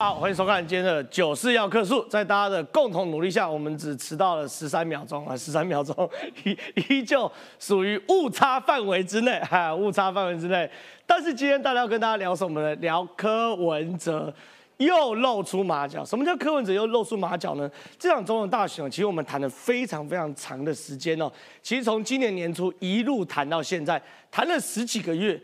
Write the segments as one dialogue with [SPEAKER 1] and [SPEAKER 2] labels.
[SPEAKER 1] 好，欢迎收看今天的九四要客数。在大家的共同努力下，我们只迟到了十三秒钟啊，十三秒钟依依旧属于误差范围之内，哈，误差范围之内。但是今天大家要跟大家聊什么呢？聊柯文哲又露出马脚。什么叫柯文哲又露出马脚呢？这场总统大选，其实我们谈了非常非常长的时间哦。其实从今年年初一路谈到现在，谈了十几个月。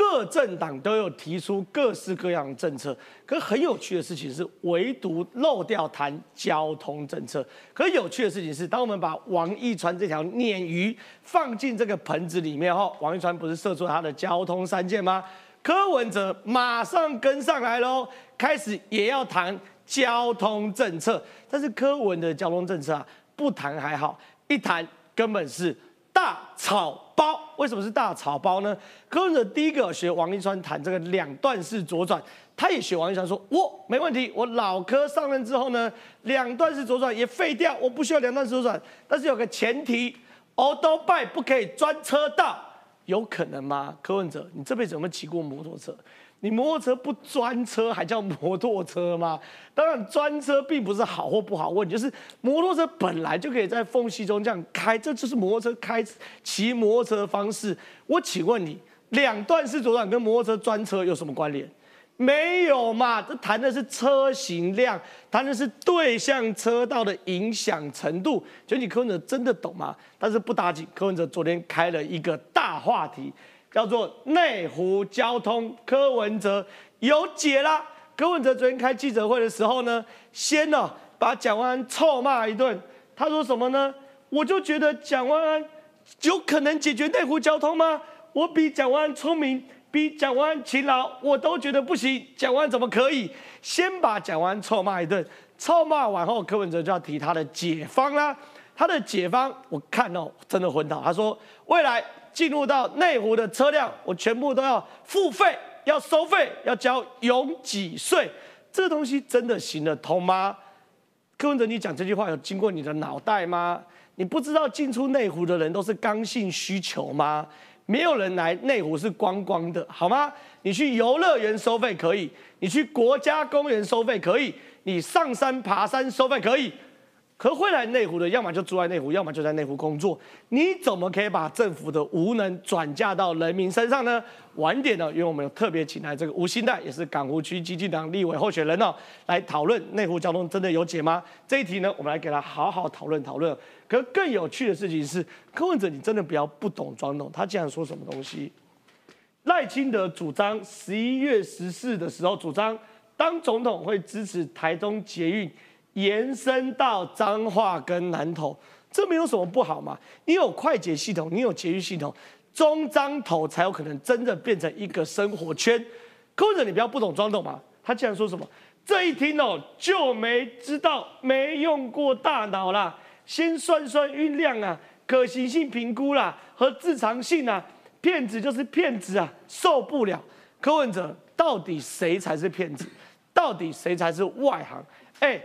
[SPEAKER 1] 各政党都有提出各式各样的政策，可很有趣的事情是，唯独漏掉谈交通政策。可有趣的事情是，当我们把王一川这条鲶鱼放进这个盆子里面后，王一川不是射出他的交通三箭吗？柯文哲马上跟上来喽，开始也要谈交通政策。但是柯文的交通政策啊，不谈还好，一谈根本是。大草包为什么是大草包呢？柯文哲第一个学王一川谈这个两段式左转，他也学王一川说，我没问题，我老柯上任之后呢，两段式左转也废掉，我不需要两段式左转，但是有个前提，欧都拜不可以专车道，有可能吗？柯文哲，你这辈子有没有骑过摩托车？你摩托车不专车还叫摩托车吗？当然，专车并不是好或不好问题，就是摩托车本来就可以在缝隙中这样开，这就是摩托车开骑摩托车的方式。我请问你，两段式左转跟摩托车专车有什么关联？没有嘛？这谈的是车型量，谈的是对向车道的影响程度。就你柯文哲真的懂吗？但是不打紧，柯文哲昨天开了一个大话题。叫做内湖交通，柯文哲有解啦。柯文哲昨天开记者会的时候呢，先呢把蒋万安臭骂一顿。他说什么呢？我就觉得蒋万安有可能解决内湖交通吗？我比蒋万安聪明，比蒋万安勤劳，我都觉得不行。蒋万安怎么可以？先把蒋万安臭骂一顿，臭骂完后，柯文哲就要提他的解方啦。他的解方我看哦，真的昏倒。他说未来。进入到内湖的车辆，我全部都要付费，要收费，要交拥挤税。这东西真的行得通吗？柯文哲，你讲这句话有经过你的脑袋吗？你不知道进出内湖的人都是刚性需求吗？没有人来内湖是观光的，好吗？你去游乐园收费可以，你去国家公园收费可以，你上山爬山收费可以。可会来内湖的，要么就住在内湖，要么就在内湖工作。你怎么可以把政府的无能转嫁到人民身上呢？晚点呢，因为我们有特别请来这个吴新代，也是港湖区基金党立委候选人哦，来讨论内湖交通真的有解吗？这一题呢，我们来给他好好讨论讨论。可更有趣的事情是，柯文哲，你真的不要不懂装懂。他竟然说什么东西？赖清德主张十一月十四的时候主张当总统会支持台中捷运。延伸到彰化跟南投，这没有什么不好嘛？你有快捷系统，你有捷运系统，中彰投才有可能真的变成一个生活圈。柯文哲，你不要不懂装懂嘛？他竟然说什么？这一听哦，就没知道没用过大脑啦，先算算运量啊，可行性评估啦，和自偿性啊，骗子就是骗子啊，受不了。柯文哲，到底谁才是骗子？到底谁才是外行？哎。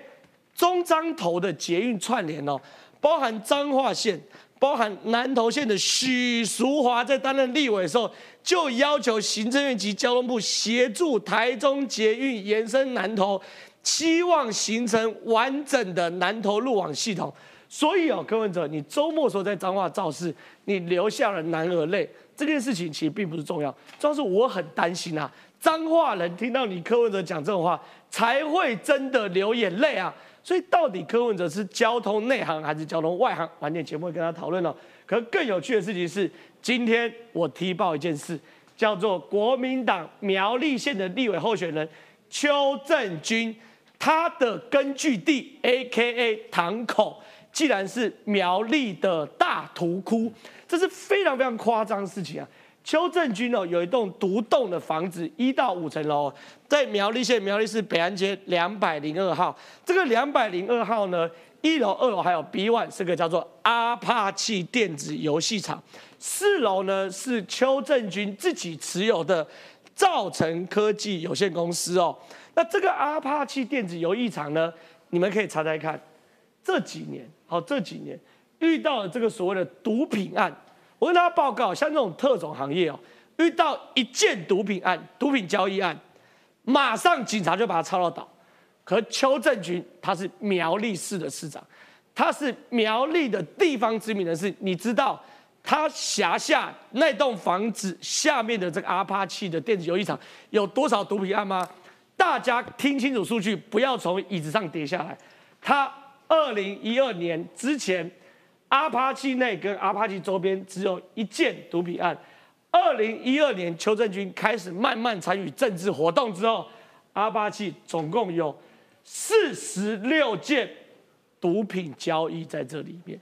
[SPEAKER 1] 中彰投的捷运串联哦，包含彰化县、包含南投县的许淑华在担任立委的时候，就要求行政院及交通部协助台中捷运延伸南投，期望形成完整的南投路网系统。所以哦，柯文哲，你周末时候在彰化造势，你流下了男儿泪。这件事情其实并不是重要，主要是我很担心啊，彰化人听到你柯文哲讲这种话，才会真的流眼泪啊。所以到底柯文哲是交通内行还是交通外行？晚点节目会跟他讨论了。可更有趣的事情是，今天我踢爆一件事，叫做国民党苗栗县的立委候选人邱正军，他的根据地 A.K.A 堂口，既然是苗栗的大屠窟，这是非常非常夸张的事情啊。邱正军哦，有一栋独栋的房子，一到五层楼，在苗栗县苗栗市北安街两百零二号。这个两百零二号呢，一楼、二楼还有 B one，是个叫做阿帕奇电子游戏场。四楼呢是邱正军自己持有的造成科技有限公司哦。那这个阿帕奇电子游戏场呢，你们可以查查看，这几年好这几年遇到了这个所谓的毒品案。我跟大家报告，像这种特种行业哦，遇到一件毒品案、毒品交易案，马上警察就把他抄到岛。可邱正军他是苗栗市的市长，他是苗栗的地方知名人士，你知道他辖下那栋房子下面的这个阿帕奇的电子游戏场有多少毒品案吗？大家听清楚数据，不要从椅子上跌下来。他二零一二年之前，阿帕奇内跟阿帕奇周边只有一件毒品案。二零一二年，邱正军开始慢慢参与政治活动之后，阿帕奇总共有四十六件毒品交易在这里面。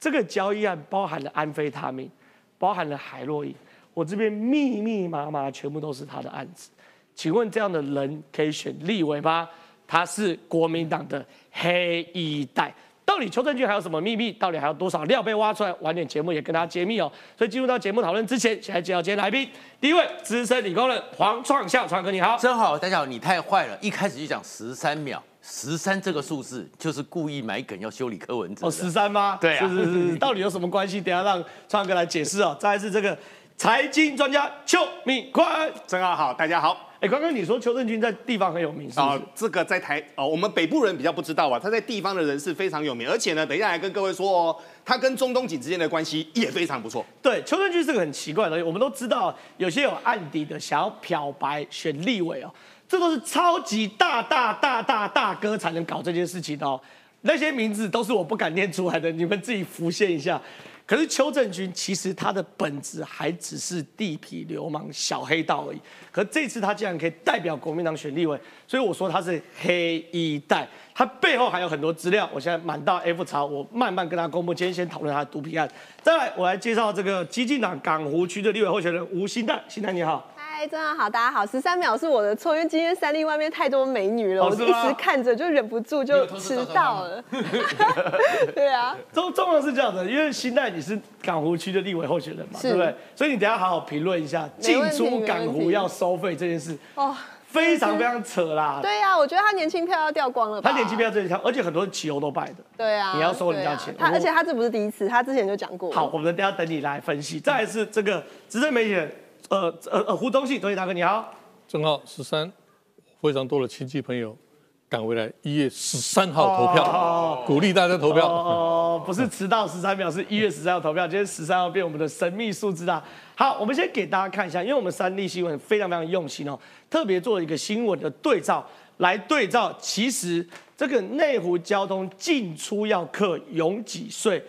[SPEAKER 1] 这个交易案包含了安非他命，包含了海洛因。我这边密密麻麻全部都是他的案子。请问这样的人可以选立委吗？他是国民党的黑衣带，到底邱正军还有什么秘密？到底还有多少料被挖出来？晚点节目也跟大家揭秘哦。所以进入到节目讨论之前，先来介绍今天来宾。第一位资深理工人黄创孝，创哥你好。
[SPEAKER 2] 真好，大家好，你太坏了，一开始就讲十三秒，十三这个数字就是故意埋梗要修理柯文哲。
[SPEAKER 1] 哦，十三吗？
[SPEAKER 2] 对啊
[SPEAKER 1] 是是是，到底有什么关系？等下让创哥来解释哦。再来是这个财经专家邱敏宽。
[SPEAKER 3] 郑浩好，大家好。
[SPEAKER 1] 哎，刚刚你说邱正军在地方很有名，是不
[SPEAKER 3] 啊、
[SPEAKER 1] 是？
[SPEAKER 3] 这个在台哦，我们北部人比较不知道啊，他在地方的人是非常有名，而且呢，等一下来跟各位说哦，他跟中东锦之间的关系也非常不错。
[SPEAKER 1] 对，邱正军是个很奇怪的。我们都知道，有些有案底的想要漂白选立委哦，这都是超级大大大大大哥才能搞这件事情的哦。那些名字都是我不敢念出来的，你们自己浮现一下。可是邱正军其实他的本质还只是地痞流氓、小黑道而已。可这次他竟然可以代表国民党选立委，所以我说他是黑衣带。他背后还有很多资料，我现在满到 F 槽，我慢慢跟他公布。今天先讨论他的毒品案，再来我来介绍这个激进党港湖区的立委候选人吴新蛋。新蛋你好，
[SPEAKER 4] 嗨，真的好，大家好。十三秒是我的错，因为今天三立外面太多美女了，我一直看着就忍不住就迟到了。对啊，
[SPEAKER 1] 重重要是这样的，因为新代你是港湖区的立委候选人嘛，对不对？所以你等下好好评论一下进出港湖要收费这件事，
[SPEAKER 4] 哦，
[SPEAKER 1] 非常非常扯啦。
[SPEAKER 4] 对啊，我觉得他年轻票要掉光了吧。
[SPEAKER 1] 他年轻票这一条，而且很多是骑楼都败的。
[SPEAKER 4] 对啊，
[SPEAKER 1] 你要收人家钱
[SPEAKER 4] 他而且他这不是第一次，他之前就讲过。
[SPEAKER 1] 好，，我们等下等你来分析。再来是这个执政媒体人，呃呃呃，胡忠信，忠信大哥你好。
[SPEAKER 5] 正好十三，非常多的亲戚朋友赶回来，一月十三号投票，
[SPEAKER 1] 哦
[SPEAKER 5] 鼓励大家投票。
[SPEAKER 1] 哦，不是迟到十三秒，是一月十三号投票。今天十三号变我们的神秘数字啊。好，我们先给大家看一下，因为我们三立新闻非常非常用心哦，特别做了一个新闻的对照，来对照其实这个内湖交通进出要课拥挤税，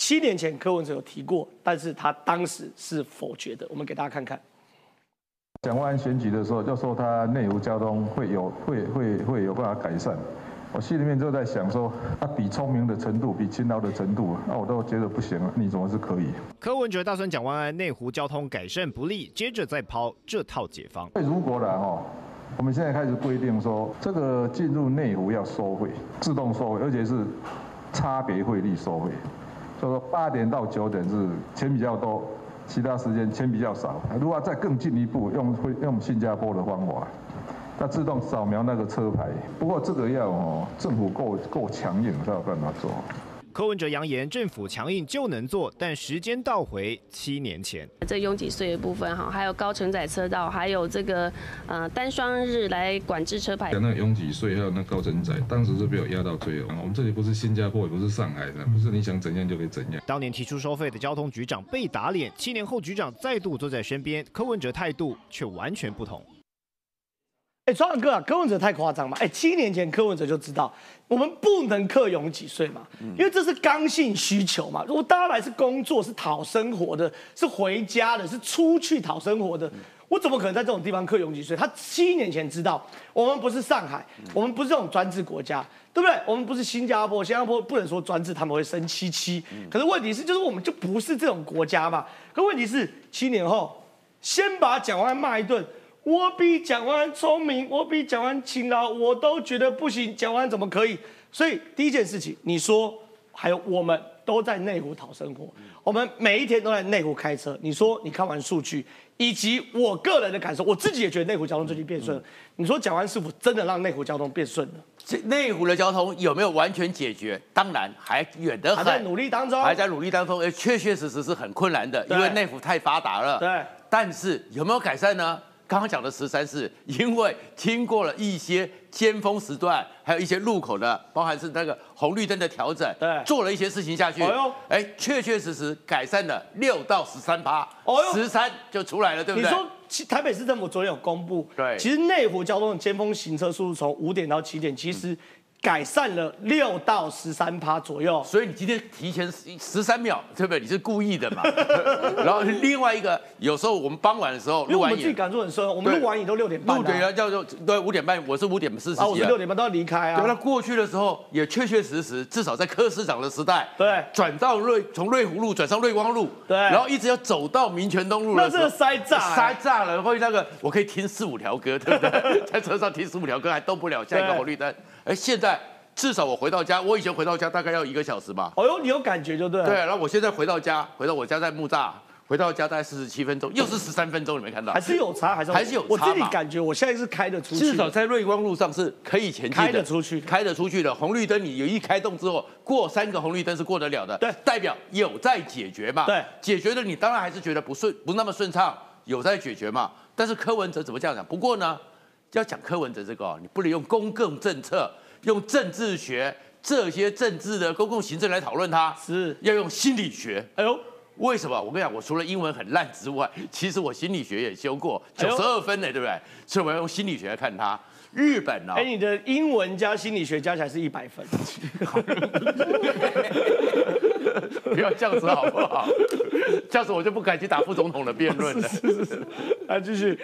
[SPEAKER 1] 七年前柯文哲有提过，但是他当时是否决的。我们给大家看看。
[SPEAKER 6] 蒋万安选举的时候就说他内湖交通会有会会会有办法改善，我心里面就在想说，他比聪明的程度，比勤劳的程度，那我都觉得不行了，你怎么是可以？
[SPEAKER 7] 柯文哲大算蒋万安内湖交通改善不利，接着再抛这套解方。
[SPEAKER 6] 如果啦哦，我们现在开始规定说，这个进入内湖要收费，自动收费，而且是差别汇率收费，所以说八点到九点是钱比较多，其他时间钱比较少。如果再更进一步，用会用新加坡的方法。它自动扫描那个车牌，不过这个要哦，政府够够强硬才有办法做。
[SPEAKER 7] 柯文哲扬言政府强硬就能做，但时间倒回七年前。
[SPEAKER 8] 这拥挤税的部分哈，还有高承载车道，还有这个呃单双日来管制车牌。
[SPEAKER 9] 那个拥挤税还有那高承载，当时是被我压到最后。我们这里不是新加坡，也不是上海的，不是你想怎样就可以怎样。
[SPEAKER 7] 当年提出收费的交通局长被打脸，七年后局长再度坐在身边，柯文哲态度却完全不同。
[SPEAKER 1] 哎，庄长哥啊，柯文哲太夸张嘛！哎，七年前柯文哲就知道我们不能克永几岁嘛，因为这是刚性需求嘛。如果大家来是工作，是讨生活的，是回家的，是出去讨生活的，我怎么可能在这种地方克永几岁？他七年前知道，我们不是上海，我们不是这种专制国家，对不对？我们不是新加坡，新加坡不能说专制，他们会生七七。可是问题是，就是我们就不是这种国家嘛。可问题是，七年后先把蒋万安骂一顿。我比蒋万安聪明，我比蒋万安勤劳，我都觉得不行，蒋万安怎么可以？所以第一件事情，你说还有我们都在内湖讨生活，我们每一天都在内湖开车。你说你看完数据，以及我个人的感受，我自己也觉得内湖交通最近变顺了。你说蒋万安是否真的让内湖交通变顺了？
[SPEAKER 2] 这内湖的交通有没有完全解决？当然还远得很，
[SPEAKER 1] 还在努力当中，
[SPEAKER 2] 还在努力当中，而确确实实是很困难的，因为内湖太发达了。
[SPEAKER 1] 对，
[SPEAKER 2] 但是有没有改善呢？刚刚讲的十三是因为经过了一些尖峰时段，还有一些路口的，包含是那个红绿灯的调整，
[SPEAKER 1] 对。
[SPEAKER 2] 做了一些事情下去，
[SPEAKER 1] 哎
[SPEAKER 2] 确确实实改善了六到十三趴，十三就出来了，对不对？
[SPEAKER 1] 你说其台北市政府昨天有公布，
[SPEAKER 2] 对。
[SPEAKER 1] 其实内湖交通的尖峰行车速度从五点到七点，其实改善了六到十三趴左右。
[SPEAKER 2] 所以你今天提前十三秒，对不对？你是故意的嘛？然后另外一个，有时候我们傍晚的时候
[SPEAKER 1] 因为我们自己
[SPEAKER 2] 录完影，
[SPEAKER 1] 赶住很深，我们录完影都六点半
[SPEAKER 2] 录对啊，叫做对五点半，我是五点四十
[SPEAKER 1] 啊，我是六。点半都要离开
[SPEAKER 2] 对，那
[SPEAKER 1] 啊。
[SPEAKER 2] 过去的时候也确确实实，至少在柯市长的时代，
[SPEAKER 1] 对
[SPEAKER 2] 转到瑞从瑞湖路转上瑞光路，
[SPEAKER 1] 对
[SPEAKER 2] 然后一直要走到民权东路
[SPEAKER 1] 那这个塞炸欸
[SPEAKER 2] 塞炸了，会那个我可以听四五条歌，对不对？在车上听四五条歌还动不了下一个
[SPEAKER 1] 对
[SPEAKER 2] 红绿灯，哎，现在至少我回到家，我以前回到家大概要一个小时吧，
[SPEAKER 1] 哦哟，你有感觉就对了。
[SPEAKER 2] 对，然后我现在回到家，回到我家在木栅，回到家大概四十七分钟，又是十三分钟，你没看到？
[SPEAKER 1] 还是有差，还是
[SPEAKER 2] 还是有差
[SPEAKER 1] 我自己感觉我现在是开得出去，
[SPEAKER 2] 至少在瑞光路上是可以前进的，
[SPEAKER 1] 开得出去
[SPEAKER 2] 开得出去的。红绿灯你有一开动之后，过三个红绿灯是过得了的，
[SPEAKER 1] 对
[SPEAKER 2] 代表有在解决嘛，
[SPEAKER 1] 对，
[SPEAKER 2] 解决的你当然还是觉得不顺，不那么顺畅，有在解决嘛。但是柯文哲怎么这样讲？不过呢，要讲柯文哲这个哦，你不能用公共政策、用政治学这些政治的公共行政来讨论他，
[SPEAKER 1] 是
[SPEAKER 2] 要用心理学。
[SPEAKER 1] 哎呦，
[SPEAKER 2] 为什么？我跟你讲，我除了英文很烂之外，其实我心理学也修过，九十二分呢，对不对？所以我要用心理学来看他。日本呢、
[SPEAKER 1] 哎，你的英文加心理学加起来是一百分，
[SPEAKER 2] 不要这样子好不好？这样子我就不敢去打副总统的辩论了。
[SPEAKER 1] 来继续。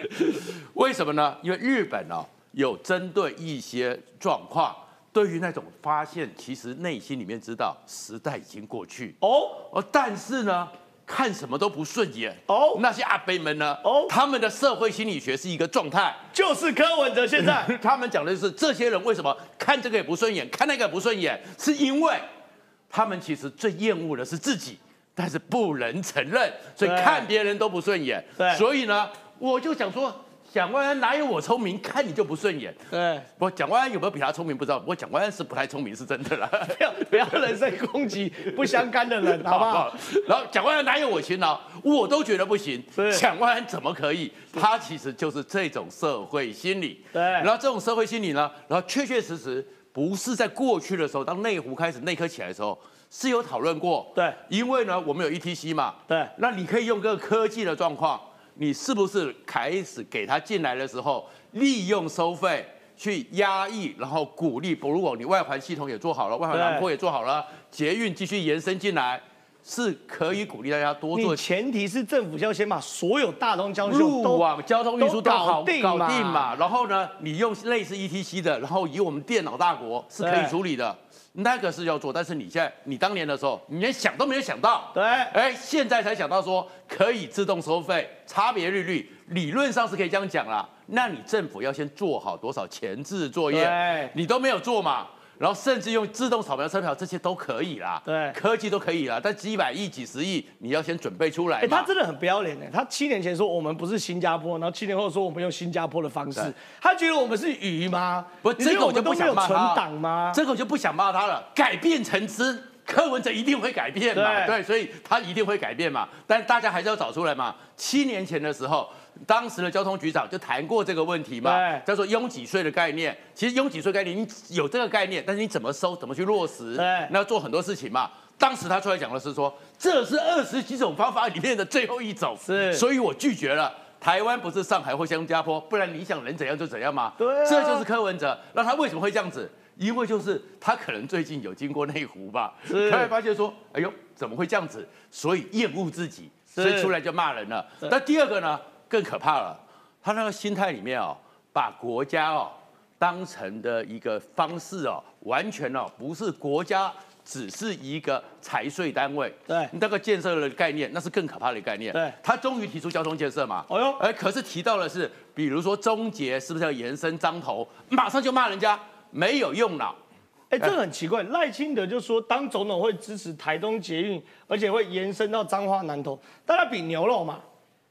[SPEAKER 2] 为什么呢？因为日本哦、有针对一些状况，对于那种发现，其实内心里面知道时代已经过去
[SPEAKER 1] 哦，
[SPEAKER 2] 而，但是呢，看什么都不顺眼
[SPEAKER 1] 哦
[SPEAKER 2] 那些阿伯们呢？
[SPEAKER 1] 哦
[SPEAKER 2] 他们的社会心理学是一个状态。
[SPEAKER 1] 就是柯文哲现在
[SPEAKER 2] 他们讲的就是这些人为什么看这个也不顺眼，看那个也不顺眼，是因为他们其实最厌恶的是自己，但是不能承认，所以看别人都不顺眼。
[SPEAKER 1] 对
[SPEAKER 2] 所以呢，我就想说，蒋万安哪有我聪明，看你就不顺眼。
[SPEAKER 1] 对，
[SPEAKER 2] 不，蒋万安有没有比他聪明不知道，不过蒋万安是不太聪明，是真的啦。
[SPEAKER 1] 不要不要人身攻击 不相干的人，好不好？？
[SPEAKER 2] 然后蒋万安哪有我勤劳，我都觉得不行
[SPEAKER 1] 是。
[SPEAKER 2] 蒋万安怎么可以？他其实就是这种社会心理。
[SPEAKER 1] 对
[SPEAKER 2] 然后这种社会心理呢，然后确确实实不是在过去的时候，当内湖开始内科起来的时候。是有讨论过，
[SPEAKER 1] 对。
[SPEAKER 2] 因为呢，我们有 ETC 嘛，
[SPEAKER 1] 对。
[SPEAKER 2] 那你可以用这个科技的状况，你是不是开始给他进来的时候，利用收费去压抑，然后鼓励，如果你外环系统也做好了，外环
[SPEAKER 1] 对。
[SPEAKER 2] 廊坡也做好了，捷运继续延伸进来，是可以鼓励大家多做。
[SPEAKER 1] 你前提是政府要先把所有大东交通
[SPEAKER 2] 路
[SPEAKER 1] 都
[SPEAKER 2] 网、交通运输
[SPEAKER 1] 搞定
[SPEAKER 2] 搞
[SPEAKER 1] 嘛。
[SPEAKER 2] 定嘛。然后呢，你用类似 ETC 的，然后以我们电脑大国是可以处理的，那个是要做。但是你现在，你当年的时候，你连想都没有想到。
[SPEAKER 1] 对
[SPEAKER 2] 哎，现在才想到说可以自动收费，差别利率理论上是可以这样讲啦。那你政府要先做好多少前置作业
[SPEAKER 1] 对，
[SPEAKER 2] 你都没有做嘛。然后甚至用自动扫描车票，这些都可以啦，
[SPEAKER 1] 对
[SPEAKER 2] 科技都可以啦。但几百亿、几十亿，你要先准备出来。
[SPEAKER 1] 他真的很不要脸哎！他七年前说我们不是新加坡，然后七年后说我们用新加坡的方式，他觉得我们是鱼吗？
[SPEAKER 2] 不，
[SPEAKER 1] 你觉得
[SPEAKER 2] 这个我就不想骂他
[SPEAKER 1] 档吗？
[SPEAKER 2] 这个我就不想骂他了。改变成之，柯文哲一定会改变嘛，
[SPEAKER 1] 对
[SPEAKER 2] 对，所以他一定会改变嘛。但大家还是要找出来嘛。七年前的时候，当时的交通局长就谈过这个问题嘛，叫做拥挤税的概念。其实拥挤税概念，你有这个概念，但是你怎么收，怎么去落实，那要做很多事情嘛。当时他出来讲的是说，这是二十几种方法里面的最后一种，
[SPEAKER 1] 是
[SPEAKER 2] 所以我拒绝了。台湾不是上海或新加坡，不然你想能怎样就怎样嘛。
[SPEAKER 1] 对啊
[SPEAKER 2] 这就是柯文哲。那他为什么会这样子？因为就是他可能最近有经过内湖吧，
[SPEAKER 1] 是
[SPEAKER 2] 他会发现说，哎呦，怎么会这样子？所以厌恶自己，所以出来就骂人了。那第二个呢，更可怕了，他那个心态里面哦，把国家哦当成的一个方式哦，完全哦不是国家。只是一个财税单位，
[SPEAKER 1] 对
[SPEAKER 2] 那个建设的概念，那是更可怕的概念。
[SPEAKER 1] 对
[SPEAKER 2] 他终于提出交通建设嘛，
[SPEAKER 1] 哎呦
[SPEAKER 2] 哎，可是提到的是，比如说终结是不是要延伸彰头，马上就骂人家没有用脑。
[SPEAKER 1] 哎、这个很奇怪，赖清德就说当总统会支持台东捷运，而且会延伸到彰化南投，大家比牛肉嘛。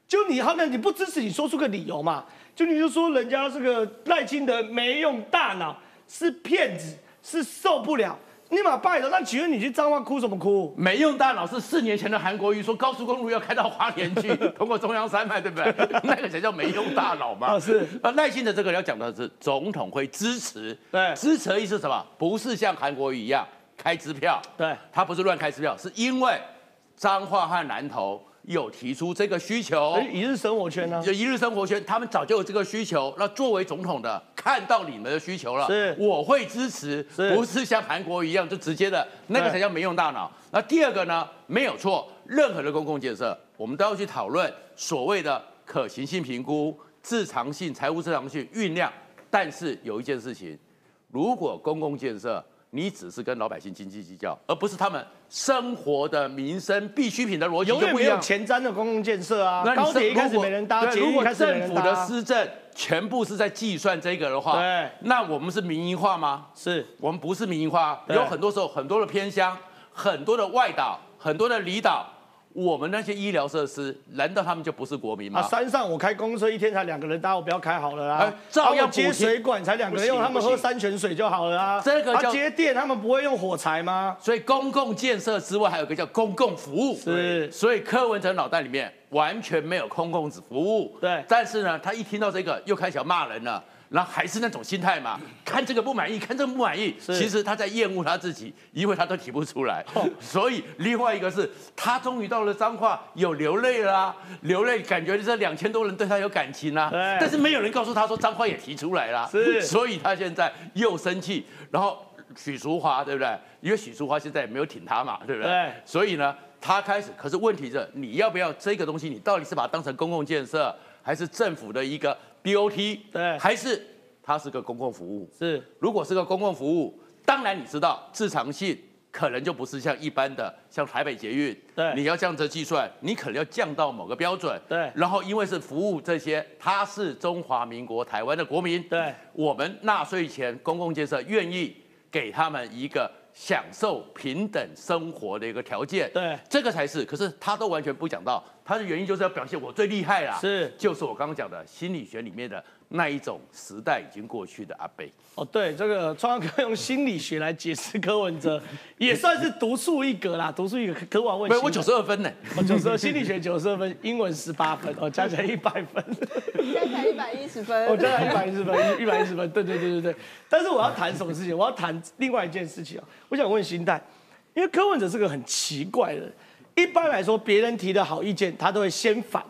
[SPEAKER 1] 就你好，那你不支持，你说出个理由嘛？就你就说人家这个赖清德没用大脑，是骗子，是受不了。立马拜了。那请问你去彰化哭什么哭？
[SPEAKER 2] 没用大脑是四年前的韩国瑜说高速公路要开到花莲去，通过中央山脉，对不对？那个才叫没用大脑嘛。
[SPEAKER 1] 啊是
[SPEAKER 2] 那，赖清德这个要讲的是总统会支持，
[SPEAKER 1] 对
[SPEAKER 2] 支持的意思是什么？不是像韩国瑜一样开支票，
[SPEAKER 1] 对
[SPEAKER 2] 他不是乱开支票，是因为彰化和南投有提出这个需求。
[SPEAKER 1] 哎一日生活圈呢？
[SPEAKER 2] 就一日生活圈，他们早就有这个需求。那作为总统的，看到你们的需求了，
[SPEAKER 1] 是
[SPEAKER 2] 我会支持，
[SPEAKER 1] 是
[SPEAKER 2] 不是像韩国一样就直接的那个才叫没用大脑。那第二个呢，没有错，任何的公共建设，我们都要去讨论所谓的可行性评估、自偿性、财务自偿性、酝酿。但是有一件事情，如果公共建设你只是跟老百姓斤斤计较，而不是他们生活的民生必需品的逻辑就不一样。
[SPEAKER 1] 前瞻的公共建设啊
[SPEAKER 2] 那，
[SPEAKER 1] 高铁一开始没人搭，
[SPEAKER 2] 对如果政府的，施政全部是在计算这个的话，
[SPEAKER 1] 对。
[SPEAKER 2] 那我们是民营化吗？
[SPEAKER 1] 是。
[SPEAKER 2] 我们不是民营化，有很多时候很多的偏乡、很多的外岛、很多的离岛，我们那些医疗设施，难道他们就不是国民
[SPEAKER 1] 啊，
[SPEAKER 2] 吗？
[SPEAKER 1] 山上我开公车一天才两个人搭，我不要开好了啊
[SPEAKER 2] 哎。照样
[SPEAKER 1] 接水管才两个人用，他们喝山泉水就好了啊。啊
[SPEAKER 2] 这个叫
[SPEAKER 1] 接电，他们不会用火柴吗？
[SPEAKER 2] 所以公共建设之外，还有一个叫公共服务。
[SPEAKER 1] 是
[SPEAKER 2] 所以柯文哲脑袋里面完全没有公共服务。
[SPEAKER 1] 对
[SPEAKER 2] 但是呢，他一听到这个，又开始要骂人了。然后还是那种心态嘛，看这个不满意，看这个不满意，其实他在厌恶他自己，因为他都提不出来。所以另外一个是他终于到了彰化，有流泪啦、流泪，感觉这两千多人对他有感情啦、
[SPEAKER 1] 对
[SPEAKER 2] 但是没有人告诉他说彰化也提出来啦，
[SPEAKER 1] 是
[SPEAKER 2] 所以他现在又生气，然后许淑华对不对？因为许淑华现在也没有挺他嘛，对不对？
[SPEAKER 1] 对
[SPEAKER 2] 所以呢，他开始，可是问题是，你要不要这个东西？你到底是把它当成公共建设，还是政府的一个 BOT？
[SPEAKER 1] 对。
[SPEAKER 2] 还是它是个公共服务？
[SPEAKER 1] 是。
[SPEAKER 2] 如果是个公共服务，当然你知道自偿性可能就不是像一般的像台北捷运，
[SPEAKER 1] 对。
[SPEAKER 2] 你要这样子计算，你可能要降到某个标准，
[SPEAKER 1] 对。
[SPEAKER 2] 然后因为是服务这些，它是中华民国台湾的国民，
[SPEAKER 1] 对。
[SPEAKER 2] 我们纳税钱公共建设愿意给他们一个享受平等生活的一个条件，
[SPEAKER 1] 对。
[SPEAKER 2] 这个才是。可是他都完全不讲到，他的原因就是要表现我最厉害啦，
[SPEAKER 1] 是。
[SPEAKER 2] 就是我刚刚讲的心理学里面的那一种时代已经过去的阿贝。
[SPEAKER 1] 哦，对，这个创科用心理学来解释柯文哲，也算是独树一格啦，独树一格。柯文问
[SPEAKER 2] 没有，我九十二分呢。
[SPEAKER 1] 我，九十二，心理学九十二分，英文十八分，哦，加起来一百分。
[SPEAKER 4] 现在才一百一十分。
[SPEAKER 1] 我加起来一百一十分，一百一十分，对对对对对。但是我要谈什么事情？我要谈另外一件事情啊。我想问心态，因为柯文哲是个很奇怪的人，一般来说别人提的好意见，他都会先反。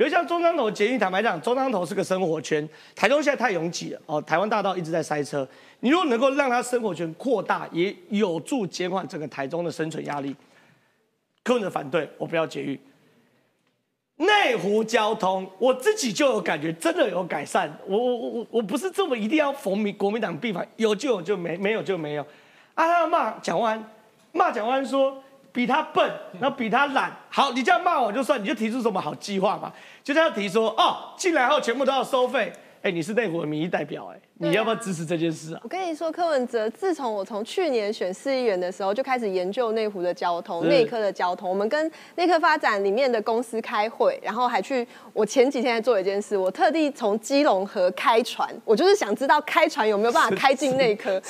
[SPEAKER 1] 比如像中彰头捷运，坦白讲，中彰头是个生活圈，台中现在太拥挤了哦，台湾大道一直在塞车。你如果能够让它生活圈扩大，也有助减缓整个台中的生存压力。柯文哲反对，我不要捷运。内湖交通，我自己就有感觉，真的有改善。我我我我不是这么一定要逢民国民党必反，有就有就没，没有就没有。啊，他要骂蒋万，骂蒋万说比他笨，然后比他懒。好，你这样骂我就算，你就提出什么好计划嘛？就这样提说哦，进来后全部都要收费。哎，你是内湖的民意代表，哎，你要不要支持这件事啊？
[SPEAKER 4] 我跟你说，柯文哲自从我从去年选市议员的时候，就开始研究内湖的交通、内科的交通。我们跟内科发展里面的公司开会，然后还去。我前几天还做一件事，我特地从基隆河开船，我就是想知道开船有没有办法 开进内科。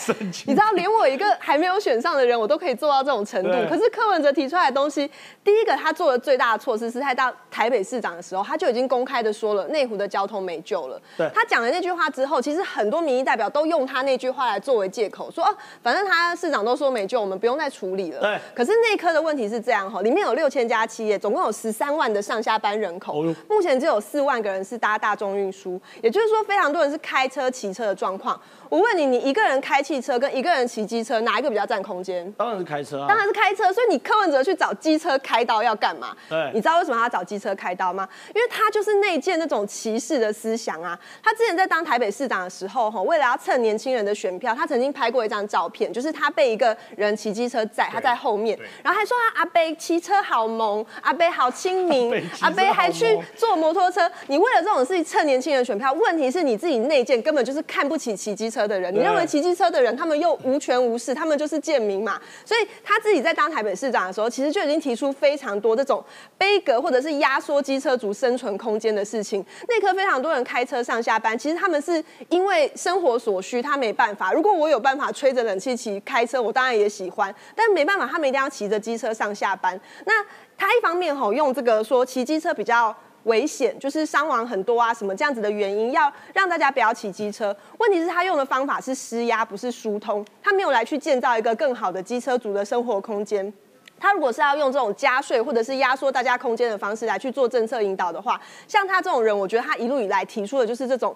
[SPEAKER 4] 你知道，连我一个还没有选上的人，我都可以做到这种程度。可是柯文哲提出来的东西，第一个他做的最大的措施是他到台北市长的时候，他就已经公开的说了内湖的交通没救了。
[SPEAKER 1] 对
[SPEAKER 4] 他讲了那句话之后，其实很多民意代表都用他那句话来作为借口，说哦，反正他市长都说没救，我们不用再处理了。
[SPEAKER 1] 对
[SPEAKER 4] 可是内科的问题是这样哈，里面有六千家企业，总共有十三万的上下班人口，
[SPEAKER 1] 哦
[SPEAKER 4] 目前只有四万个人是搭大众运输，也就是说非常多人是开车、骑车的状况。我问你，你一个人开汽车跟一个人骑机车，哪一个比较占空间？
[SPEAKER 1] 当然是开车啊。
[SPEAKER 4] 当然是开车，所以你柯文哲去找机车开刀要干嘛？
[SPEAKER 1] 对
[SPEAKER 4] 你知道为什么他找机车开刀吗？因为他就是内建那种歧视的思想啊。他之前在当台北市长的时候，哈，为了要蹭年轻人的选票，他曾经拍过一张照片，就是他被一个人骑机车载，他在后面，然后还说他阿贝骑车好萌，阿贝好亲民
[SPEAKER 1] 阿
[SPEAKER 4] 贝还去坐摩托车。你为了这种事情蹭年轻人选票，问题是你自己内建根本就是看不起骑机车的人，你认为骑机车的人他们又无权无势，他们就是贱民嘛。所以他自己在当台北市长的时候，其实就已经提出非常多这种悲格或者是压缩机车族生存空间的事情。内科非常多人开车上下班，其实他们是因为为生活所需，他没办法。如果我有办法吹着冷气骑开车，我当然也喜欢，但没办法，他们一定要骑着机车上下班。那他一方面吼用这个说骑机车比较。危险就是伤亡很多啊，什么这样子的原因，要让大家不要骑机车。问题是，他用的方法是施压，不是疏通。他没有来去建造一个更好的机车族的生活空间。他如果是要用这种加税或者是压缩大家空间的方式来去做政策引导的话，像他这种人，我觉得他一路以来提出的就是这种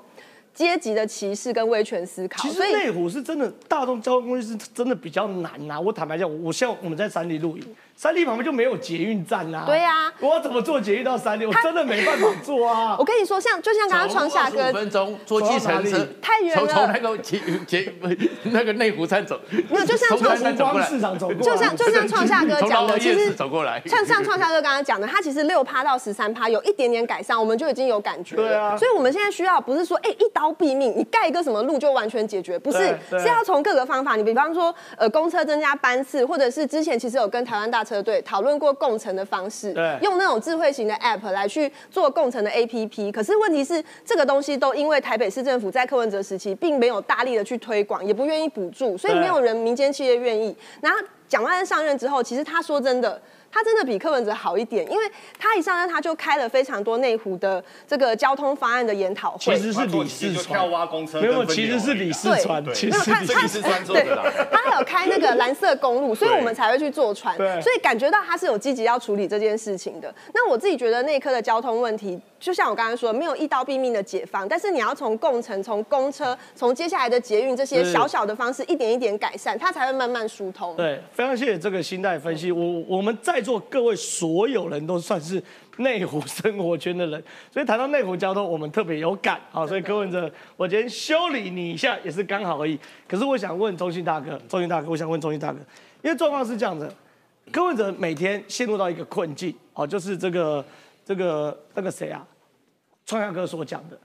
[SPEAKER 4] 阶级的歧视跟威权思考。
[SPEAKER 1] 其实内湖是真的，大众交通工具是真的比较难呐。我坦白讲，我像我们在山里露营。三立旁边就没有捷运站啊。
[SPEAKER 4] 对呀，
[SPEAKER 1] 我要怎么坐捷运到三立？我真的没办法坐啊。
[SPEAKER 4] 我跟你说，像就像刚刚创下哥，
[SPEAKER 2] 五分钟坐计程车，
[SPEAKER 4] 太远了。
[SPEAKER 2] 从从那个捷捷 那个内湖站走，
[SPEAKER 4] 没有，就像创
[SPEAKER 1] 夏光市场走过
[SPEAKER 4] 就像就像创下哥讲的，
[SPEAKER 2] 其实走过来。
[SPEAKER 4] 像像创下哥刚刚讲的，他其实六趴到十三趴有一点点改善，我们就已经有感觉了。
[SPEAKER 1] 对啊。
[SPEAKER 4] 所以我们现在需要不是说哎一刀毙命，你盖一个什么路就完全解决，不是，是要从各个方法。你比方说呃公车增加班次，或者是之前其实有跟台湾大车队讨论过。共乘的方式，用那种智慧型的 App 来去做共乘的 APP。可是问题是，这个东西都因为台北市政府在柯文哲时期并没有大力的去推广，也不愿意补助，所以没有人民间企业愿意。然后蒋万安上任之后，其实他说真的。他真的比柯文哲好一点，因为他一上任他就开了非常多内湖的这个交通方案的研讨会。
[SPEAKER 1] 其实是李四川，没有，其实是李四川，其实是李四川做的。
[SPEAKER 4] 他还有开那个蓝色公路，所以我们才会去坐船。所以感觉到他是有积极要处理这件事情的。那我自己觉得内科的交通问题，就像我刚才说，没有一刀毙命的解放，但是你要从共乘、从公车、从接下来的捷运这些小小的方式，一点一点改善，它才会慢慢疏通。
[SPEAKER 1] 对，非常谢谢这个心态分析。我我们在座各位所有人都算是内湖生活圈的人，所以谈到内湖交通，我们特别有感啊。所以柯文哲，我今天修理你一下也是刚好而已。可是我想问中信大哥，中信大哥，我想问中信大哥，因为状况是这样子，柯文哲每天陷入到一个困境哦，就是这个这个那个谁啊，创亚哥所讲的，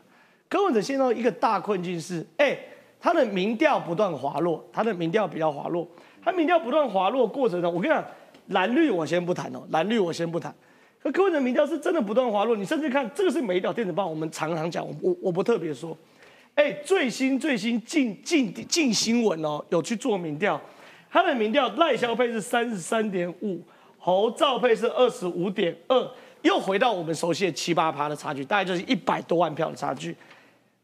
[SPEAKER 1] 柯文哲陷入一个大困境是，哎，他的民调不断滑落，他的民调比较滑落，他民调不断滑落过程中，我跟你讲。蓝绿我先不谈哦，蓝绿我先不谈。可柯文哲民调是真的不断滑落，你甚至看这个是《每条电子报》，我们常常讲，我我我不特别说。哎，最新最新近近近新闻哦，有去做民调，他的民调赖萧配是三十三点五，侯兆配是二十五点二，又回到我们熟悉的七八趴的差距，大概就是一百多万票的差距。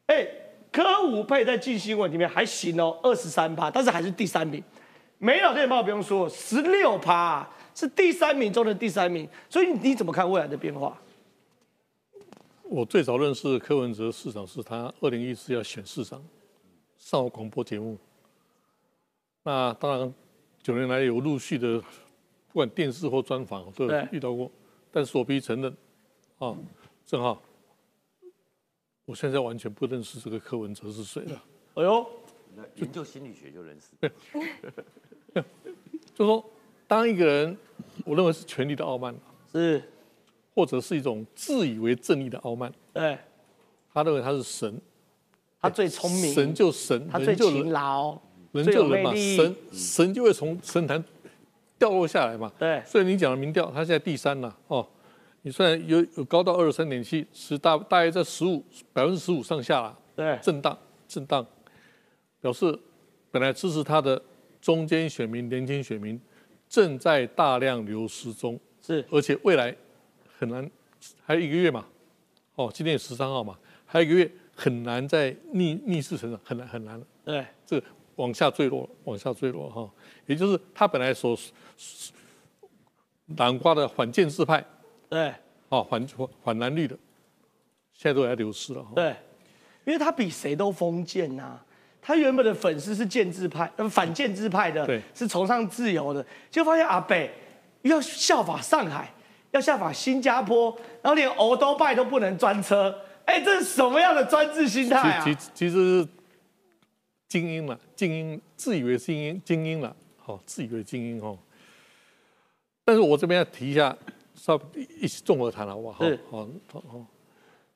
[SPEAKER 1] 哎，柯武配在近新闻里面还行哦，二十三趴，但是还是第三名。美老电报不用说，十六趴是第三名中的第三名，所以你怎么看未来的变化？
[SPEAKER 5] 我最早认识柯文哲市长是他二零一四要选市长，上广播节目。那当然九年来有陆续的，不管电视或专访都有遇到过，但是我必须承认，啊，正好，我现在完全不认识这个柯文哲是谁了。哎呦，
[SPEAKER 2] 研究心理学就认识。
[SPEAKER 5] 就说，当一个人，我认为是权力的傲慢，
[SPEAKER 1] 是，
[SPEAKER 5] 或者是一种自以为正义的傲慢。
[SPEAKER 1] 对，
[SPEAKER 5] 他认为他是神，
[SPEAKER 1] 他最聪明，
[SPEAKER 5] 神就神，
[SPEAKER 1] 他最勤劳，
[SPEAKER 5] 人就人嘛，神神就会从神坛掉落下来嘛。
[SPEAKER 1] 对，
[SPEAKER 5] 所以你讲的民调，它现在第三了哦。你虽然有有高到二十三点七，是大大约在十五百分之十五上下了。
[SPEAKER 1] 对，
[SPEAKER 5] 震荡震荡，表示本来支持他的。中间选民、年轻选民正在大量流失中，
[SPEAKER 1] 是，
[SPEAKER 5] 而且未来很难，还有一个月嘛，哦，今天十三号嘛，还有一个月很难再逆逆势成长，很难很难了。
[SPEAKER 1] 对，
[SPEAKER 5] 这个往下坠落，往下坠落哈，也就是他本来所南瓜的反建制派，
[SPEAKER 1] 对，
[SPEAKER 5] 哦，反反蓝绿的，现在都在流失了。
[SPEAKER 1] 对，因为他比谁都封建呐。他原本的粉丝是建制派，呃，反建制派的，是崇尚自由的，就发现阿北要效法上海，要效法新加坡，然后连欧都拜都不能专车，哎，这是什么样的专制心态啊？
[SPEAKER 5] 其其实是精英了，精英自以为精英，精英了，好，自以为精英哦。但是我这边要提一下，稍一起综合谈好不好？好，好，好，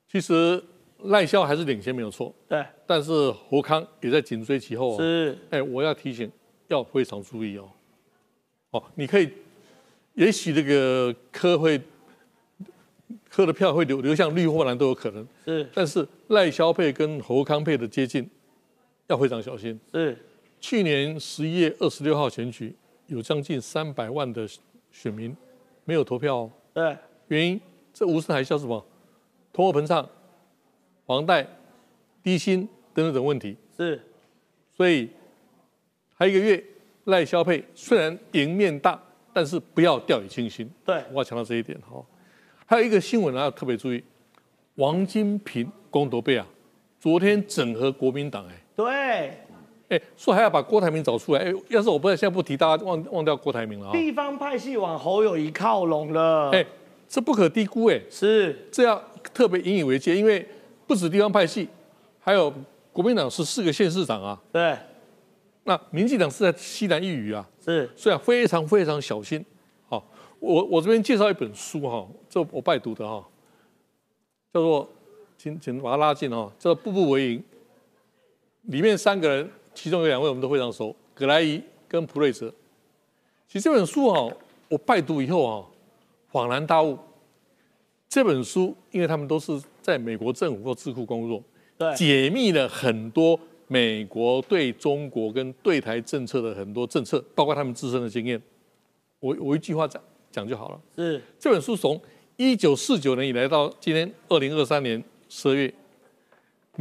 [SPEAKER 5] 其实。赖萧还是领先没有错，
[SPEAKER 1] 对，
[SPEAKER 5] 但是侯康也在紧追其后。
[SPEAKER 1] 是，
[SPEAKER 5] 哎，我要提醒，要非常注意哦。哦，你可以，也许这个科会科的票会流流向绿或蓝都有可能。
[SPEAKER 1] 是，
[SPEAKER 5] 但是赖萧配跟侯康配的接近，要非常小心。
[SPEAKER 1] 是
[SPEAKER 5] 去年十一月二十六号选举，有将近三百万的选民没有投票哦。
[SPEAKER 1] 对，
[SPEAKER 5] 原因这无声海啸什么？通货膨胀、房贷、低薪等等等问题。
[SPEAKER 1] 是
[SPEAKER 5] 所以还有一个月赖消费虽然赢面大，但是不要掉以轻心。
[SPEAKER 1] 对，
[SPEAKER 5] 我要强调这一点哈。还有一个新闻呢，要特别注意，王金平公投贝啊，昨天整合国民党哎。
[SPEAKER 1] 对，
[SPEAKER 5] 哎，说还要把郭台铭找出来，哎，要是我不在，现在不提，大家忘忘掉郭台铭了啊。
[SPEAKER 1] 地方派系往侯友谊靠拢了。
[SPEAKER 5] 哎，这不可低估哎，
[SPEAKER 1] 是
[SPEAKER 5] 这要特别引以为戒，因为不止地方派系，还有国民党是四个县市长啊。
[SPEAKER 1] 对，
[SPEAKER 5] 那民进党是在西南一隅啊，
[SPEAKER 1] 是，
[SPEAKER 5] 所以啊非常非常小心。好，我我这边介绍一本书哈，这我拜读的哈，叫做请请把它拉近哈，叫做《步步为营》。里面三个人，其中有两位我们都非常熟，葛莱伊跟普瑞泽。其实这本书哈，我拜读以后啊，恍然大悟。这本书，因为他们都是在美国政府或智库工作，
[SPEAKER 1] 对，
[SPEAKER 5] 解密了很多美国对中国跟对台政策的很多政策，包括他们自身的经验。我我一句话讲讲就好了。
[SPEAKER 1] 是
[SPEAKER 5] 这本书从一九四九年以来到今天二零二三年十二月，